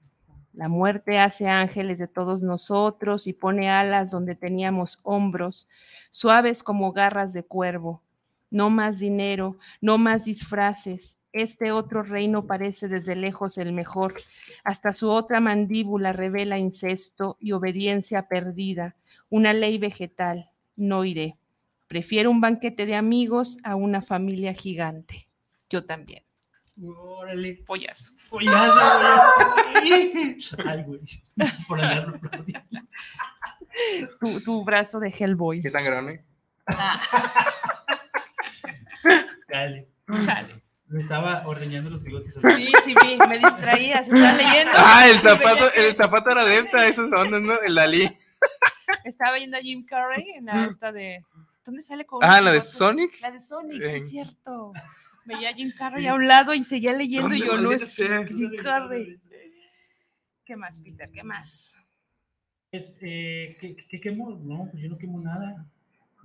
La muerte hace ángeles de todos nosotros y pone alas donde teníamos hombros, suaves como garras de cuervo. No más dinero, no más disfraces. Este otro reino parece desde lejos el mejor. Hasta su otra mandíbula revela incesto y obediencia perdida. Una ley vegetal. No iré. Prefiero un banquete de amigos a una familia gigante. Yo también. Órale. Pollazo. Pollazo. Ay, güey. Por andarlo aplaudiendo. Tu, tu brazo de Hellboy. Qué sangrón, ¿eh? Dale. Chale. Me estaba ordeñando los bigotes. Sí, sí, vi, me distraía, se estaba leyendo. Ah, el zapato, el zapato era adepta a esas ondas, ¿no? El Dalí. Estaba viendo a Jim Carrey en la esta de. ¿Dónde sale con Ah, la de? Sonic. La de Sonic, sí, es cierto. Veía a Jim Carrey a un lado y seguía leyendo y ¿Dónde, yo no es? Jim Carrey. ¿Qué más, Peter? ¿Qué más? Es, eh, ¿qué, ¿Qué quemo? No, pues yo no quemo nada.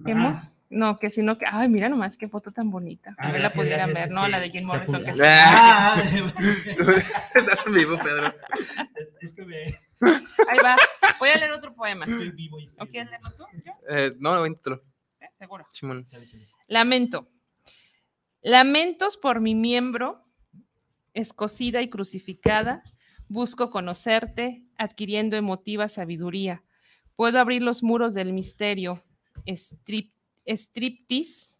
¿Quemo? Ah, No, que sino que. Ay, mira nomás qué foto tan bonita. Ah, ver, la pudieran gracias, ver, ¿no? este, La de Jim Morrison. que- Ah, Estás en vivo, Pedro. es que me Ahí va. Voy a leer otro poema. estoy vivo y ¿O quieres leerlo tú? Eh, no, intro. ¿Eh? Seguro. Simón. Lamento. Lamentos por mi miembro, escocida y crucificada. Busco conocerte, adquiriendo emotiva sabiduría. Puedo abrir los muros del misterio, strip, striptease,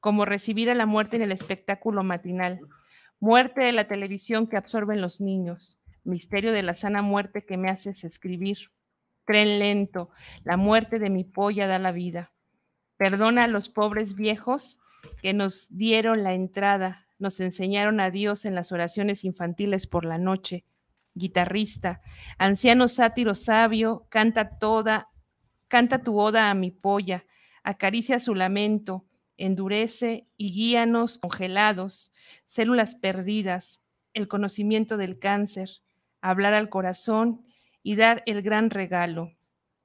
como recibir a la muerte en el espectáculo matinal. Muerte de la televisión que absorben los niños. Misterio de la sana muerte que me haces escribir. Tren lento, la muerte de mi polla da la vida. Perdona a los pobres viejos que nos dieron la entrada, nos enseñaron a Dios en las oraciones infantiles por la noche. Guitarrista, anciano sátiro sabio, canta toda, canta tu oda a mi polla, acaricia su lamento, endurece y guíanos congelados, células perdidas, el conocimiento del cáncer, hablar al corazón y dar el gran regalo,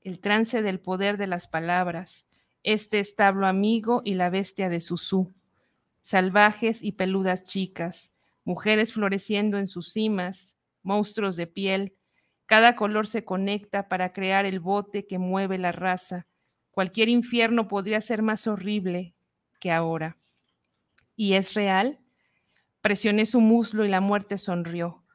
el trance del poder de las palabras, este establo amigo y la bestia de Susú, salvajes y peludas chicas, mujeres floreciendo en sus cimas, monstruos de piel, cada color se conecta para crear el bote que mueve la raza. Cualquier infierno podría ser más horrible que ahora. ¿Y es real? Presioné su muslo y la muerte sonrió.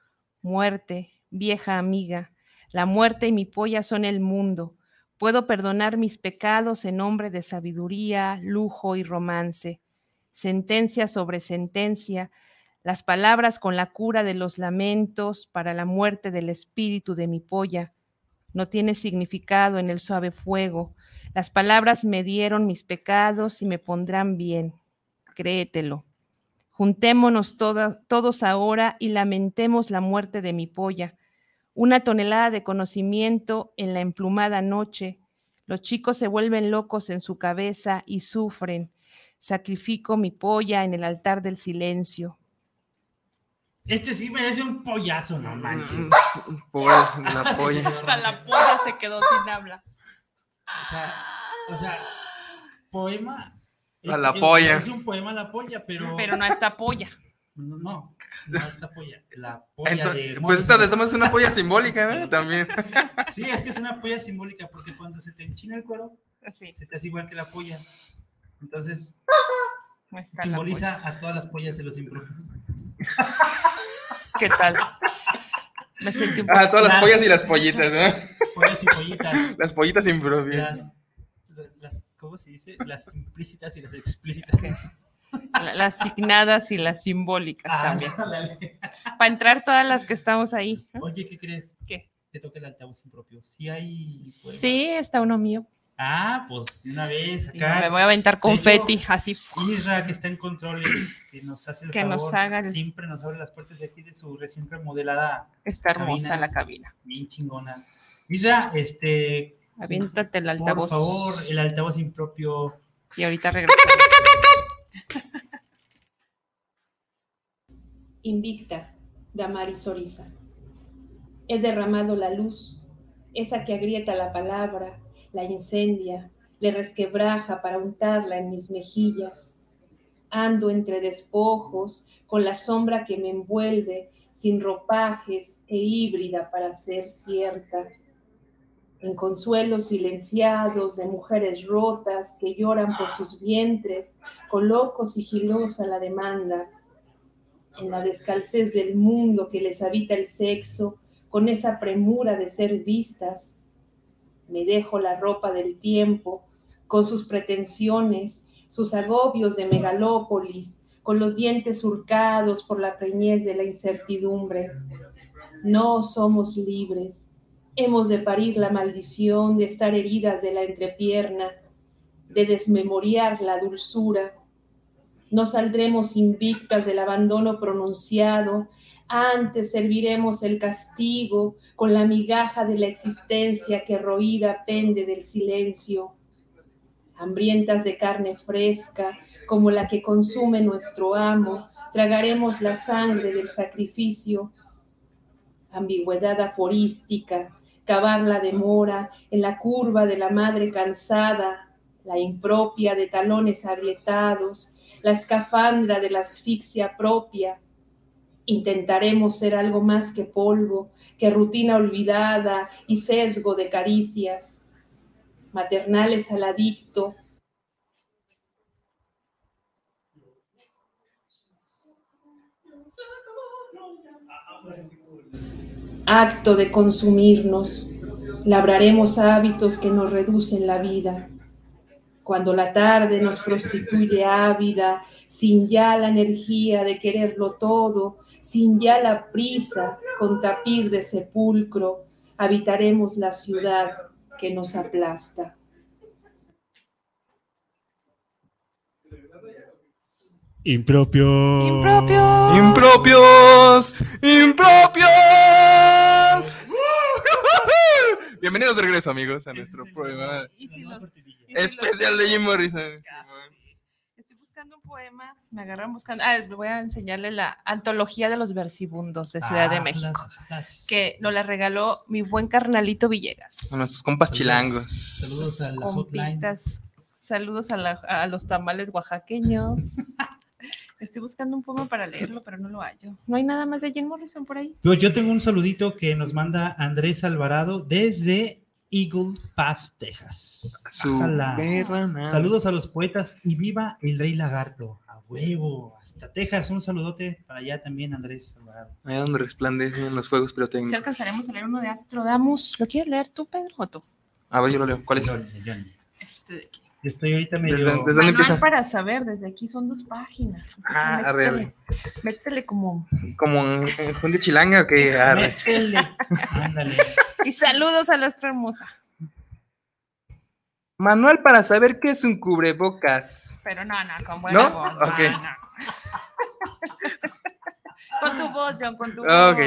Muerte, vieja amiga, la muerte y mi polla son el mundo. Puedo perdonar mis pecados en nombre de sabiduría, lujo y romance. Sentencia sobre sentencia, las palabras con la cura de los lamentos para la muerte del espíritu de mi polla. No tiene significado en el suave fuego. Las palabras me dieron mis pecados y me pondrán bien. Créetelo. Juntémonos todos ahora y lamentemos la muerte de mi polla. Una tonelada de conocimiento en la emplumada noche. Los chicos se vuelven locos en su cabeza y sufren. Sacrifico mi polla en el altar del silencio. Este sí merece un pollazo, no manches. La polla. Hasta la polla se quedó sin habla. O sea, o sea, poema. A la eh, polla. Es un poema a la polla, pero. Pero no está polla. No, no, no esta polla. La polla de. Entonces, pues Morrison. esta de tomas una polla simbólica, ¿no? También. Sí, es que es una polla simbólica, porque cuando se te enchina el cuero, Sí, se te hace igual que la polla. Entonces, simboliza a todas las pollas de los polla. ¿Qué tal? Me sentí un poco. Ah, todas las Las- pollas y las pollitas, ¿no? Pollas y pollitas. Las pollitas impropias. Las, ¿cómo se dice? Las implícitas y las explícitas. la- Las signadas y las simbólicas Ah, también. dale. Para entrar todas las que estamos ahí. ¿no? Oye, ¿qué crees? ¿Qué? Te toca el altavoz impropio. Sí hay poemas. Sí, está uno mío. Ah, pues de una vez Y acá. Me voy a aventar confeti, así. Isra, que está en controles, que nos hace el Que favor, nos haga el- siempre nos abre las puertas de aquí de su recién remodelada, Está hermosa Cabina. la cabina. bien chingona. Isra, este, Aviéntate el por altavoz. favor, el altavoz impropio. Y ahorita regresamos. Invicta, Damaris Orisa. He derramado la luz, esa que agrieta la palabra, la incendia, le resquebraja para untarla en mis mejillas. Ando entre despojos, con la sombra que me envuelve, sin ropajes e híbrida para ser cierta. En consuelos silenciados de mujeres rotas que lloran por sus vientres, coloco sigilosa la demanda en la descalcez del mundo que les habita el sexo, con esa premura de ser vistas. Me dejo la ropa del tiempo, con sus pretensiones, sus agobios de megalópolis, con los dientes surcados por la preñez de la incertidumbre. No somos libres. Hemos de parir la maldición de estar heridas de la entrepierna, de desmemoriar la dulzura, no saldremos invictas del abandono pronunciado, antes serviremos el castigo con la migaja de la existencia que roída pende del silencio. Hambrientas de carne fresca, como la que consume nuestro amo, tragaremos la sangre del sacrificio. Ambigüedad aforística, cavar la demora en la curva de la madre cansada, la impropia de talones agrietados, la escafandra de la asfixia propia. Intentaremos ser algo más que polvo, que rutina olvidada y sesgo de caricias, maternales al adicto. Acto de consumirnos, labraremos hábitos que nos reducen la vida cuando la tarde nos prostituye ávida, sin ya la energía de quererlo todo, sin ya la prisa con tapir de sepulcro, habitaremos la ciudad que nos aplasta. Impropio. ¡Impropio! ¡Impropios! ¡Impropios! Bienvenidos de regreso, amigos, a nuestro programa si especial de Jim Morrison. Estoy buscando un poema. Me agarran buscando. Ah, voy a enseñarle la antología de los versibundos de Ciudad Ah, de México. Que nos la regaló mi buen carnalito Villegas. A nuestros compas chilangos. Saludos a la hotline. Compitas. Saludos a, la- a los tamales oaxaqueños. Estoy buscando un poema para leerlo, pero no lo hallo. No hay nada más de Jim Morrison por ahí. Yo, yo tengo un saludito que nos manda Andrés Alvarado desde Eagle Pass, Texas. Saludos a los poetas y viva el rey lagarto. A huevo, hasta Texas. Un saludote para allá también, Andrés Alvarado. Allá donde resplandecen los fuegos Si pirotécnicos. alcanzaremos a leer uno de Astrodamus. ¿Lo quieres leer tú, Pedro, o tú? A ver, yo lo leo. ¿Cuál es? Este de aquí. Estoy ahorita medio. ¿Desde, desde Manual para saber, desde aquí son dos páginas. Ah, arre, arre. Métele como. Como en, en Julio Chilanga, que arre. Métele. Ándale. Y saludos a la hermosa. Manual para saber qué es un cubrebocas. Pero no, no, con buena ¿No? voz. No, no. con tu voz, John, con tu voz. Ok.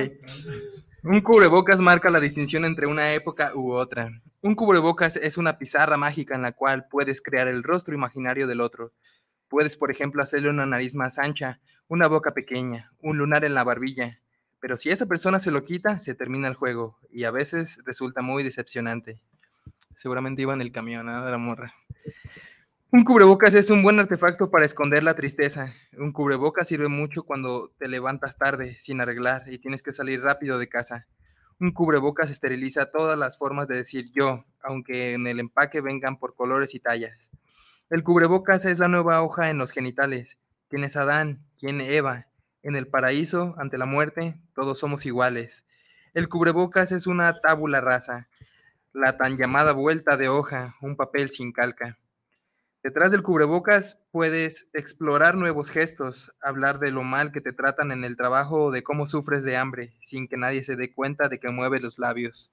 Un cubrebocas marca la distinción entre una época u otra. Un cubrebocas es una pizarra mágica en la cual puedes crear el rostro imaginario del otro. Puedes, por ejemplo, hacerle una nariz más ancha, una boca pequeña, un lunar en la barbilla. Pero si esa persona se lo quita, se termina el juego y a veces resulta muy decepcionante. Seguramente iba en el camión, ¿no? De la morra. Un cubrebocas es un buen artefacto para esconder la tristeza. Un cubrebocas sirve mucho cuando te levantas tarde, sin arreglar, y tienes que salir rápido de casa. Un cubrebocas esteriliza todas las formas de decir yo, aunque en el empaque vengan por colores y tallas. El cubrebocas es la nueva hoja en los genitales. ¿Quién es Adán? ¿Quién Eva? En el paraíso, ante la muerte, todos somos iguales. El cubrebocas es una tábula rasa, la tan llamada vuelta de hoja, un papel sin calca. Detrás del cubrebocas puedes explorar nuevos gestos, hablar de lo mal que te tratan en el trabajo o de cómo sufres de hambre, sin que nadie se dé cuenta de que mueves los labios.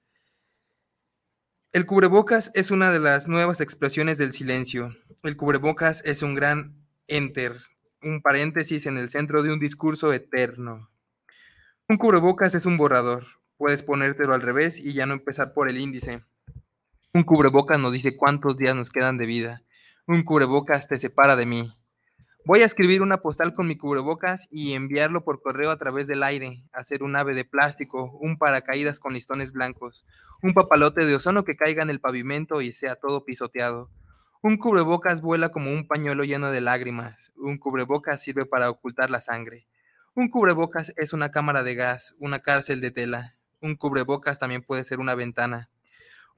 El cubrebocas es una de las nuevas expresiones del silencio. El cubrebocas es un gran enter, un paréntesis en el centro de un discurso eterno. Un cubrebocas es un borrador. Puedes ponértelo al revés y ya no empezar por el índice. Un cubrebocas nos dice cuántos días nos quedan de vida. Un cubrebocas te separa de mí. Voy a escribir una postal con mi cubrebocas y enviarlo por correo a través del aire, hacer un ave de plástico, un paracaídas con listones blancos, un papalote de ozono que caiga en el pavimento y sea todo pisoteado. Un cubrebocas vuela como un pañuelo lleno de lágrimas. Un cubrebocas sirve para ocultar la sangre. Un cubrebocas es una cámara de gas, una cárcel de tela. Un cubrebocas también puede ser una ventana.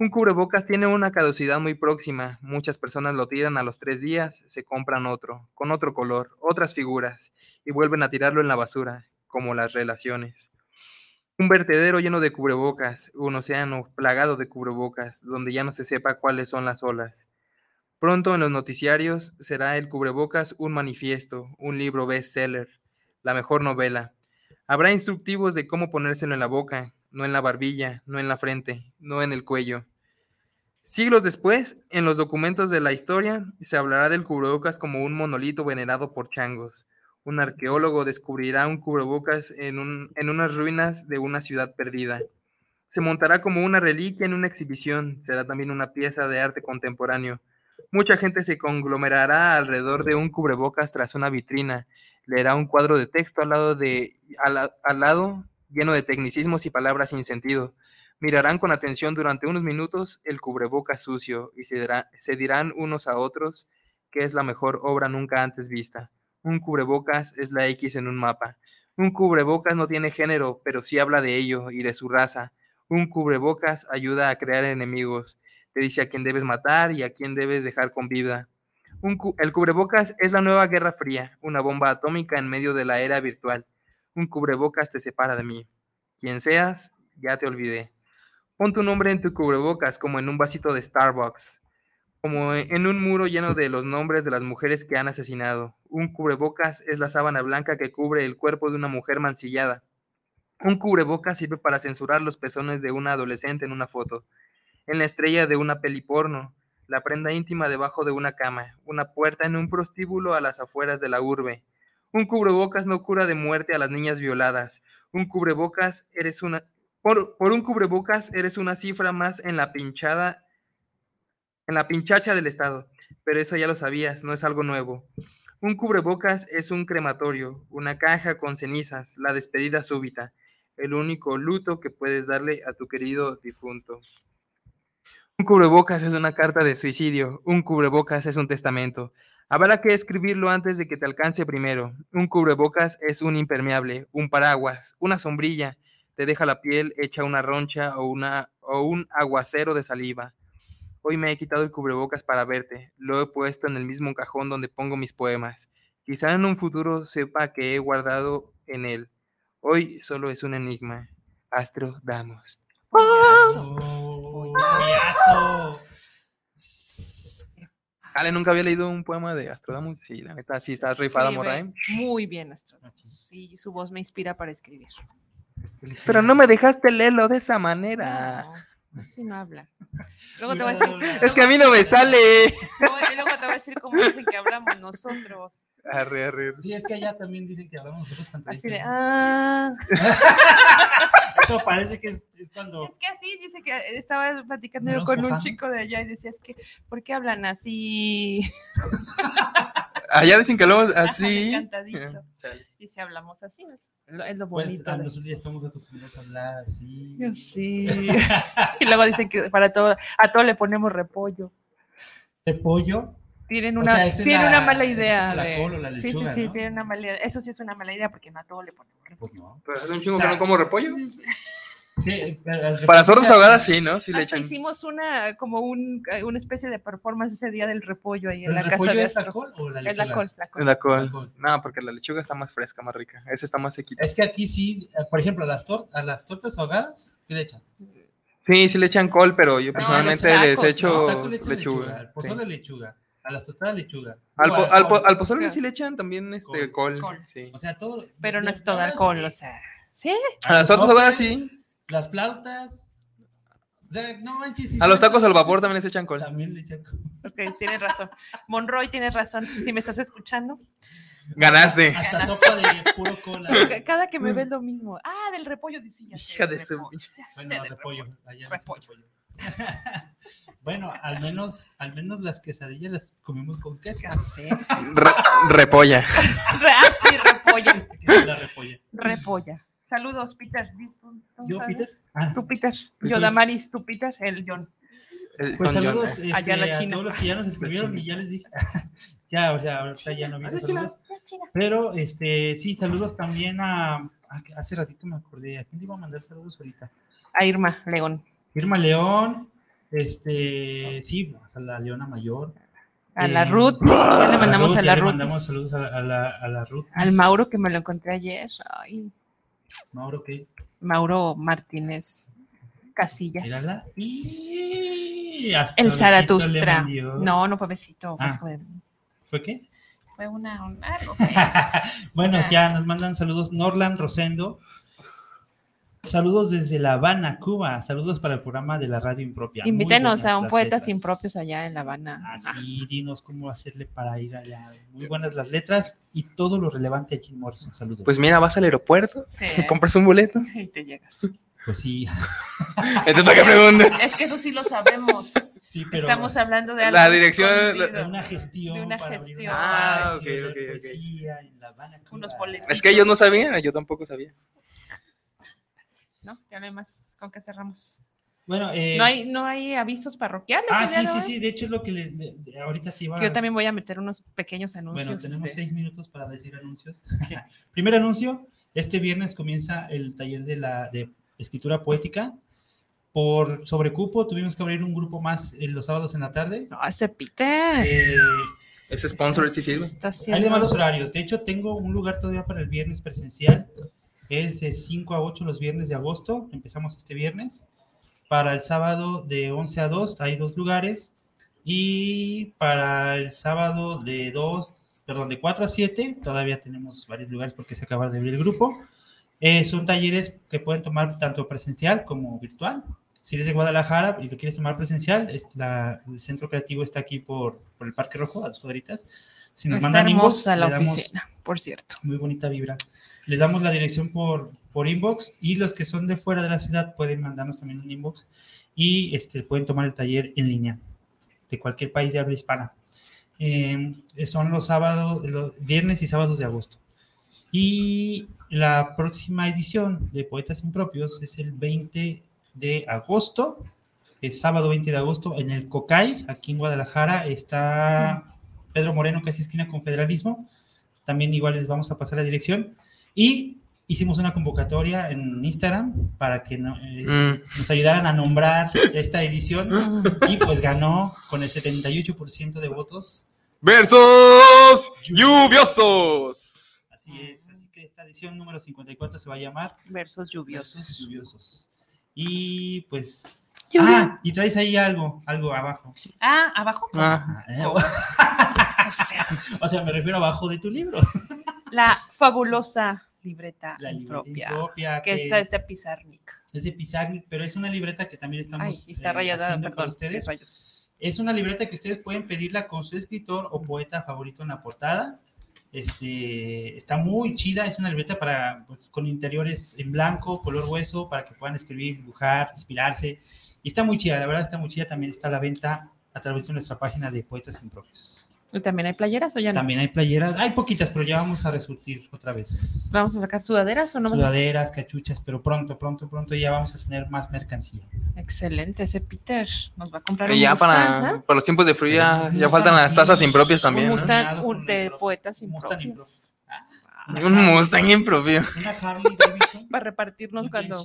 Un cubrebocas tiene una caducidad muy próxima. Muchas personas lo tiran a los tres días, se compran otro, con otro color, otras figuras, y vuelven a tirarlo en la basura, como las relaciones. Un vertedero lleno de cubrebocas, un océano plagado de cubrebocas, donde ya no se sepa cuáles son las olas. Pronto en los noticiarios será el cubrebocas un manifiesto, un libro bestseller, la mejor novela. Habrá instructivos de cómo ponérselo en la boca, no en la barbilla, no en la frente, no en el cuello. Siglos después, en los documentos de la historia, se hablará del cubrebocas como un monolito venerado por changos. Un arqueólogo descubrirá un cubrebocas en, un, en unas ruinas de una ciudad perdida. Se montará como una reliquia en una exhibición, será también una pieza de arte contemporáneo. Mucha gente se conglomerará alrededor de un cubrebocas tras una vitrina, leerá un cuadro de texto al lado, de, al, al lado lleno de tecnicismos y palabras sin sentido. Mirarán con atención durante unos minutos el cubrebocas sucio y se, dirá, se, dirán unos a otros que es la mejor obra nunca antes vista. Un cubrebocas es la X en un mapa. Un cubrebocas no tiene género, pero sí habla de ello y de su raza. Un cubrebocas ayuda a crear enemigos. Te dice a quién debes matar y a quién debes dejar con vida. Un el cubrebocas es la nueva guerra fría, una bomba atómica en medio de la era virtual. Un cubrebocas te separa de mí. Quien seas, ya te olvidé. Pon tu nombre en tu cubrebocas como en un vasito de Starbucks, como en un muro lleno de los nombres de las mujeres que han asesinado. Un cubrebocas es la sábana blanca que cubre el cuerpo de una mujer mancillada. Un cubrebocas sirve para censurar los pezones de una adolescente en una foto, en la estrella de una peli porno, la prenda íntima debajo de una cama, una puerta en un prostíbulo a las afueras de la urbe. Un cubrebocas no cura de muerte a las niñas violadas. Un cubrebocas eres una por, un cubrebocas eres una cifra más en la pinchada, en la pinchacha del Estado. Pero eso ya lo sabías, no es algo nuevo. Un cubrebocas es un crematorio, una caja con cenizas, la despedida súbita, el único luto que puedes darle a tu querido difunto. Un cubrebocas es una carta de suicidio, un cubrebocas es un testamento. Habrá que escribirlo antes de que te alcance primero. Un cubrebocas es un impermeable, un paraguas, una sombrilla, te deja la piel hecha una roncha o, una, o un aguacero de saliva. Hoy me he quitado el cubrebocas para verte, lo he puesto en el mismo cajón donde pongo mis poemas. Quizá en un futuro sepa que he guardado en él. Hoy solo es un enigma. Astro damos. ¡Payaso! Ale, nunca había leído un poema de Astrodamus. Sí, la neta, sí, está rifada Escribe Moraim. Muy bien, Astrodamus. Sí, su voz me inspira para escribir. Pero no me dejaste leerlo de esa manera. No, así no habla. Luego te voy a decir, Es que a mí no me sale. luego, luego te voy a decir cómo dicen que hablamos nosotros. Arre, arre. Sí, es que allá también dicen que hablamos nosotros tan Así de, ah. Eso parece que es, es cuando. Es que así dice que estaba platicando yo ¿Andamos con un chico de allá y decía, es que, ¿por qué hablan así? Allá dicen que luego Ajá, así. encantadito. Chale. Y si hablamos así, es lo, es lo Pues bonito. a de- nosotros ya estamos acostumbrados a hablar así. Sí. y luego dicen que para todo, a todo le ponemos repollo. De pollo. Tienen O una, sea, esa es tienen la- una mala idea. la de- col o la sí, lechuga, sí, sí, ¿no? tienen una mala idea. Eso sí es una mala idea porque no a todo le ponemos repollo. Pues no. Pero hace un chingo O sea, que no como repollo. Sí, pero- Para tortas ahogadas, sí, ¿no? Sí le echan. hicimos una, como un, eh, una especie de performance ese día del repollo ahí en ¿Pero la el casa repollo de es la col o la Es lechuga? la col, la col. En la col. La col. No, porque la lechuga está más fresca, más rica. Esa está más sequita. Es que aquí sí, eh, por ejemplo, a las, tor- a las tortas ahogadas, ¿qué le echan? Sí, sí le echan col, pero yo No, personalmente les echo tacos le echan lechuga. Al sí. pozole lechuga. A las tostadas lechuga. Al, po- al po- al pozole Claro. sí le echan también este col. Col. Sí. O sea, todo. Pero no es todo alcohol, sí, o sea. Sí, A las tortas ahogadas sí. Las flautas. O sea, no manches. sí A los tacos al vapor también les echan col. También le echan col. ok, tienes razón. Monroy, tienes razón. Si me estás escuchando, Ganaste. Hasta sopa de puro cola. ca- cada que me ven lo mismo. Ah, del repollo, dice ya Hija de su Bueno, repollo. Allá le dicen Repollo. repollo. bueno, al menos, al menos las quesadillas las comemos con queso. Re- repolla. Re- Ah, sí, repolla. ¿Qué es la repolla? Repolla. Saludos, Peter. ¿Tú- tú ¿Yo? Peter? Ah, Tú, Peter. Yo, Damaris, tú, Peter. El John. El- Pues John, saludos ¿eh? este, Allá la a todos los que ya nos escribieron y ya les dije. ya, o sea, ahorita ya no China. saludos. Pero, este, sí, saludos también a, a- Hace ratito me acordé. ¿A quién le iba a mandar saludos ahorita? A Irma León. Irma León. Este, sí, a la Leona Mayor. A la Eh, Ruth. Ya le mandamos a ya la le Ruth. mandamos saludos a, la- a la, a la Ruth. Al Mauro, que me lo encontré ayer. Ay, Mauro, ¿qué? Mauro Martínez Casillas. Mírala. Y hasta El Zaratustra. No, no fue besito. Fue, Ah. así como de- ¿Fue qué? fue una, un- bueno, ya nos mandan saludos Norland Rosendo. Saludos desde La Habana, Cuba. Saludos para el programa de la radio impropia. Invítenos a un las poetas letras. impropios allá en La Habana. Así, dinos cómo hacerle para ir allá. Muy buenas las letras y todo lo relevante a Jim Morrison. Saludos. Pues mira, vas al aeropuerto, Sí. compras un boleto. Y te llegas. Pues sí, Entonces, ¿para qué preguntas? Es que eso sí lo sabemos. sí, pero Estamos hablando de algo La dirección- de una gestión De una para abrir un gestión. Ah, ok, ok, ok. poesía en La Habana, Cuba. Unos boletos. Es que ellos no sabían, yo tampoco sabía. ¿No? Ya no hay más con qué cerramos. Bueno, eh, No hay, no hay avisos parroquiales. Ah, sí, sí, sí. De hecho, es lo que le, le- ahorita iba Que yo también voy a meter unos pequeños anuncios. Bueno, tenemos de- seis minutos para decir anuncios. Primer anuncio, este viernes comienza el taller de, la, de escritura poética. Por sobrecupo tuvimos que abrir un grupo más en los sábados en la tarde. No, ese Peter. Eh, Ese sponsor sí. Está hay de haciendo- malos horarios. De hecho, tengo un lugar todavía para el viernes presencial. Es de 5 a 8 los viernes de agosto. Empezamos este viernes. Para el sábado de 11 a 2 hay dos lugares. Y para el sábado de 2, perdón, de 4 a 7 todavía tenemos varios lugares porque se acaba de abrir el grupo. Eh, son talleres que pueden tomar tanto presencial como virtual. Si eres de Guadalajara y lo quieres tomar presencial, es la- el centro creativo está aquí por, por el Parque Rojo, a dos cuadritas. Si nos Está mandan hermosa la le damos oficina, por cierto. muy bonita vibra. Les damos la dirección por, por inbox y los que son de fuera de la ciudad pueden mandarnos también un inbox y este, pueden tomar el taller en línea de cualquier país de habla hispana. Eh, son los sábados, los viernes y sábados de agosto. Y la próxima edición de Poetas Impropios es el 20 de agosto, es sábado 20 de agosto en el Cocay, aquí en Guadalajara. Está Pedro Moreno, casi esquina con Federalismo. También igual les vamos a pasar la dirección. Y hicimos una convocatoria en Instagram para que no- eh, Mm. nos ayudaran a nombrar esta edición. Y pues ganó con el 78% de votos. Versos lluviosos. Así es. Así que esta edición número 54 se va a llamar Versos lluviosos. Versos lluviosos. Y pues Ah, y traes ahí algo, algo abajo. Ah, abajo. Ah, Ah, ¿Cómo? O sea, O sea, me refiero abajo de tu libro. La fabulosa libreta La libreta impropia, Que que está este Pizarnik. es de Pizarnik, pero es una libreta que también estamos Ay, está eh, rayada, haciendo para perdón. ustedes. rayos. Es una libreta que ustedes pueden pedirla con su escritor o poeta favorito en la portada. Este, está muy chida, es una libreta para, pues, con interiores en blanco, color hueso, para que puedan escribir, dibujar, inspirarse. Y está muy chida, la verdad está muy chida. También está a la venta a través de nuestra página de Poetas Impropios. ¿Y también hay playeras o ya no? También hay playeras, hay poquitas, pero ya vamos a resurtir otra vez. ¿Vamos a sacar sudaderas o no? Sudaderas, cachuchas, pero pronto, pronto, pronto ya vamos a tener más mercancía. Excelente, ese Peter nos va a comprar y un ya Mustang, para, ¿ah? para los tiempos de frío ya, faltan las tazas impropias también. un ¿no? Mustang Combinado un- de poetas impropios. Un Mustang impropio. Una Harley Davidson. Para repartirnos cuando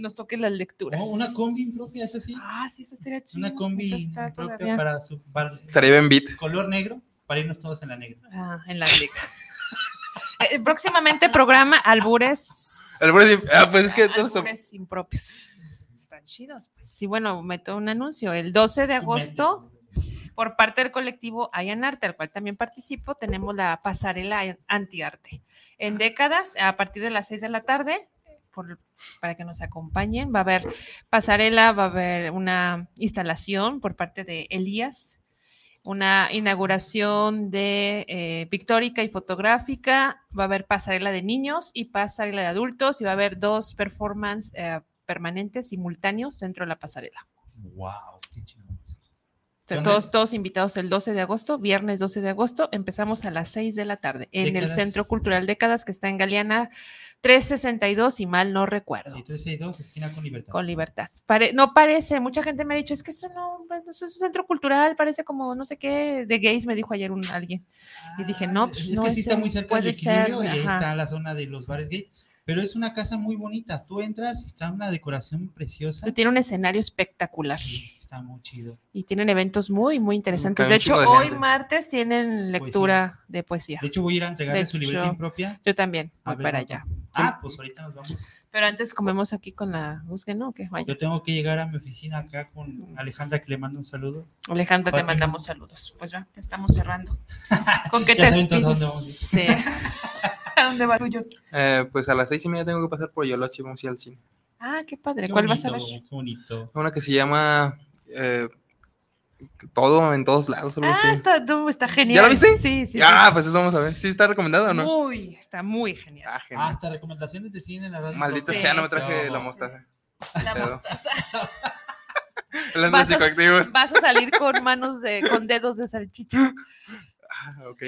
nos toquen las lecturas. Oh, una combi impropia, es así. Ah, sí, esa estaría chida. Una combi Esa impropia todavía. para su para- Estaría bien beat. color negro, para irnos todos en la negra. Ah, en la negra. Eh, próximamente programa Albures. Precio- ah, pues es que todos son- Albures impropios. Están chidos. Pues. Sí, bueno, meto un anuncio. El 12 de agosto, por parte del colectivo Ayanarte, al cual también participo, tenemos la pasarela antiarte. En décadas, a partir de las 6 de la tarde, por- para que nos acompañen, va a haber pasarela, va a haber una instalación por parte de Elías, una inauguración de eh, pictórica y fotográfica, va a haber pasarela de niños y pasarela de adultos y va a haber dos performances eh, permanentes simultáneos dentro de la pasarela. Wow, qué chido. O sea, ¿Dónde todos, todos invitados el 12 de agosto, viernes 12 de agosto, empezamos a las 6 de la tarde en el Décadas. Centro Cultural Décadas que está en Galeana 362, si mal no recuerdo. Sí, 362, esquina con libertad. Con libertad. Pare- no parece, mucha gente me ha dicho, es que eso no, pues, no es un centro cultural, parece como no sé qué, de gays, me dijo ayer un alguien. y dije, no, pues, es no que sí es está muy cerca del ser, equilibrio y ahí ajá. está la zona de los bares gay. Pero es una casa muy bonita. Tú entras y está una decoración preciosa. Tiene un escenario espectacular Sí, está muy chido. y tienen eventos muy, muy interesantes. De hecho, de hoy gente. martes tienen lectura de poesía. De hecho, voy a ir a entregarle su libreta hecho, impropia. Yo también voy ver, para ¿no? allá. Ah, pues ahorita nos vamos. Pero antes comemos aquí con la busquen, ¿no? Que. Yo tengo que llegar a mi oficina acá con Alejandra, que le mando un saludo. Alejandra, te mandamos saludos. Pues ya, estamos cerrando. ¿Con qué Ya te dónde vamos. Sí. ¿A dónde va tuyo? Eh, pues a las seis y media tengo que pasar por Yolochi, vamos a ir al cine. Ah, qué padre. Qué ¿Cuál vas a ver? bonito, Qué bonito. Una que se llama eh, Todo en todos lados. algo Ah, así. está, genial. ¿Ya lo viste? Sí, sí. Ah, sí. pues eso vamos a ver. ¿Sí está recomendado o no? Muy, está muy genial. Ah, Ah, genial. hasta recomendaciones de cine en la radio. Maldita Sí, sea, no me traje sí. la mostaza. La Pero- mostaza. Vas a- psicoactivos. Vas a salir con manos de, con dedos de salchicha. Ah, ok.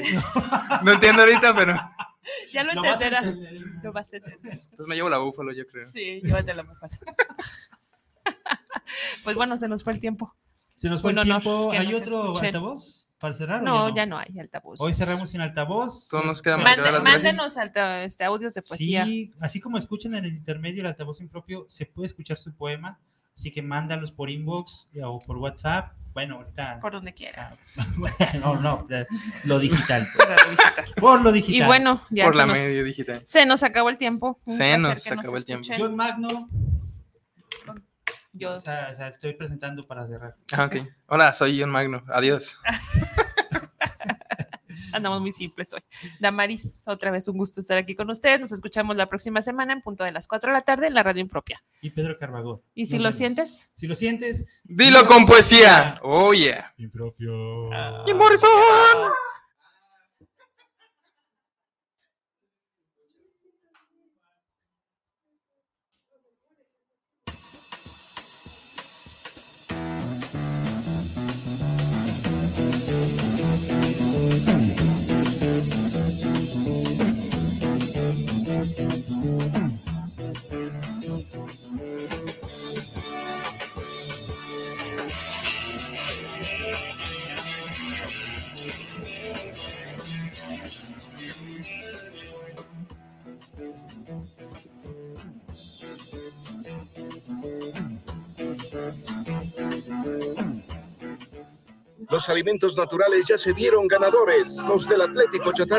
No entiendo ahorita, pero. Ya lo entenderás. entender. Lo vas a entender. Entonces me llevo la búfalo, yo creo. Sí, llévate la búfala. Pues bueno, se nos fue el tiempo. Se nos fue Un el tiempo. ¿Hay otro escuchen. altavoz para cerrar? No, ya no hay altavoz. Hoy cerramos sin altavoz. Todos nos Mande- gracias. mándenos alta- este, audios de poesía. Sí, así como escuchan en el intermedio el altavoz impropio, se puede escuchar su poema. Así que mándalos por inbox eh, o por WhatsApp. Bueno, ahorita. Por donde quieras. Ah, no, no, lo digital. Por lo digital. Y bueno, ya Por se la nos, medio digital. se nos acabó el tiempo. Un Se nos acabó el tiempo. John Magno. Yo- O sea, o sea, estoy presentando para cerrar. Ah, ok. Hola, soy John Magno. Adiós. andamos muy simples hoy. Damaris, otra vez un gusto estar aquí con ustedes. Nos escuchamos la próxima semana en punto de las 4 de la tarde en la radio impropia. Y Pedro Carvagó. ¿Y si Nos lo vemos. sientes? Si lo sientes. Dilo con poesía. Oh, yeah. Impropio. ¡Y Morrison! Los alimentos naturales ya se vieron ganadores. Los del Atlético Chatarra.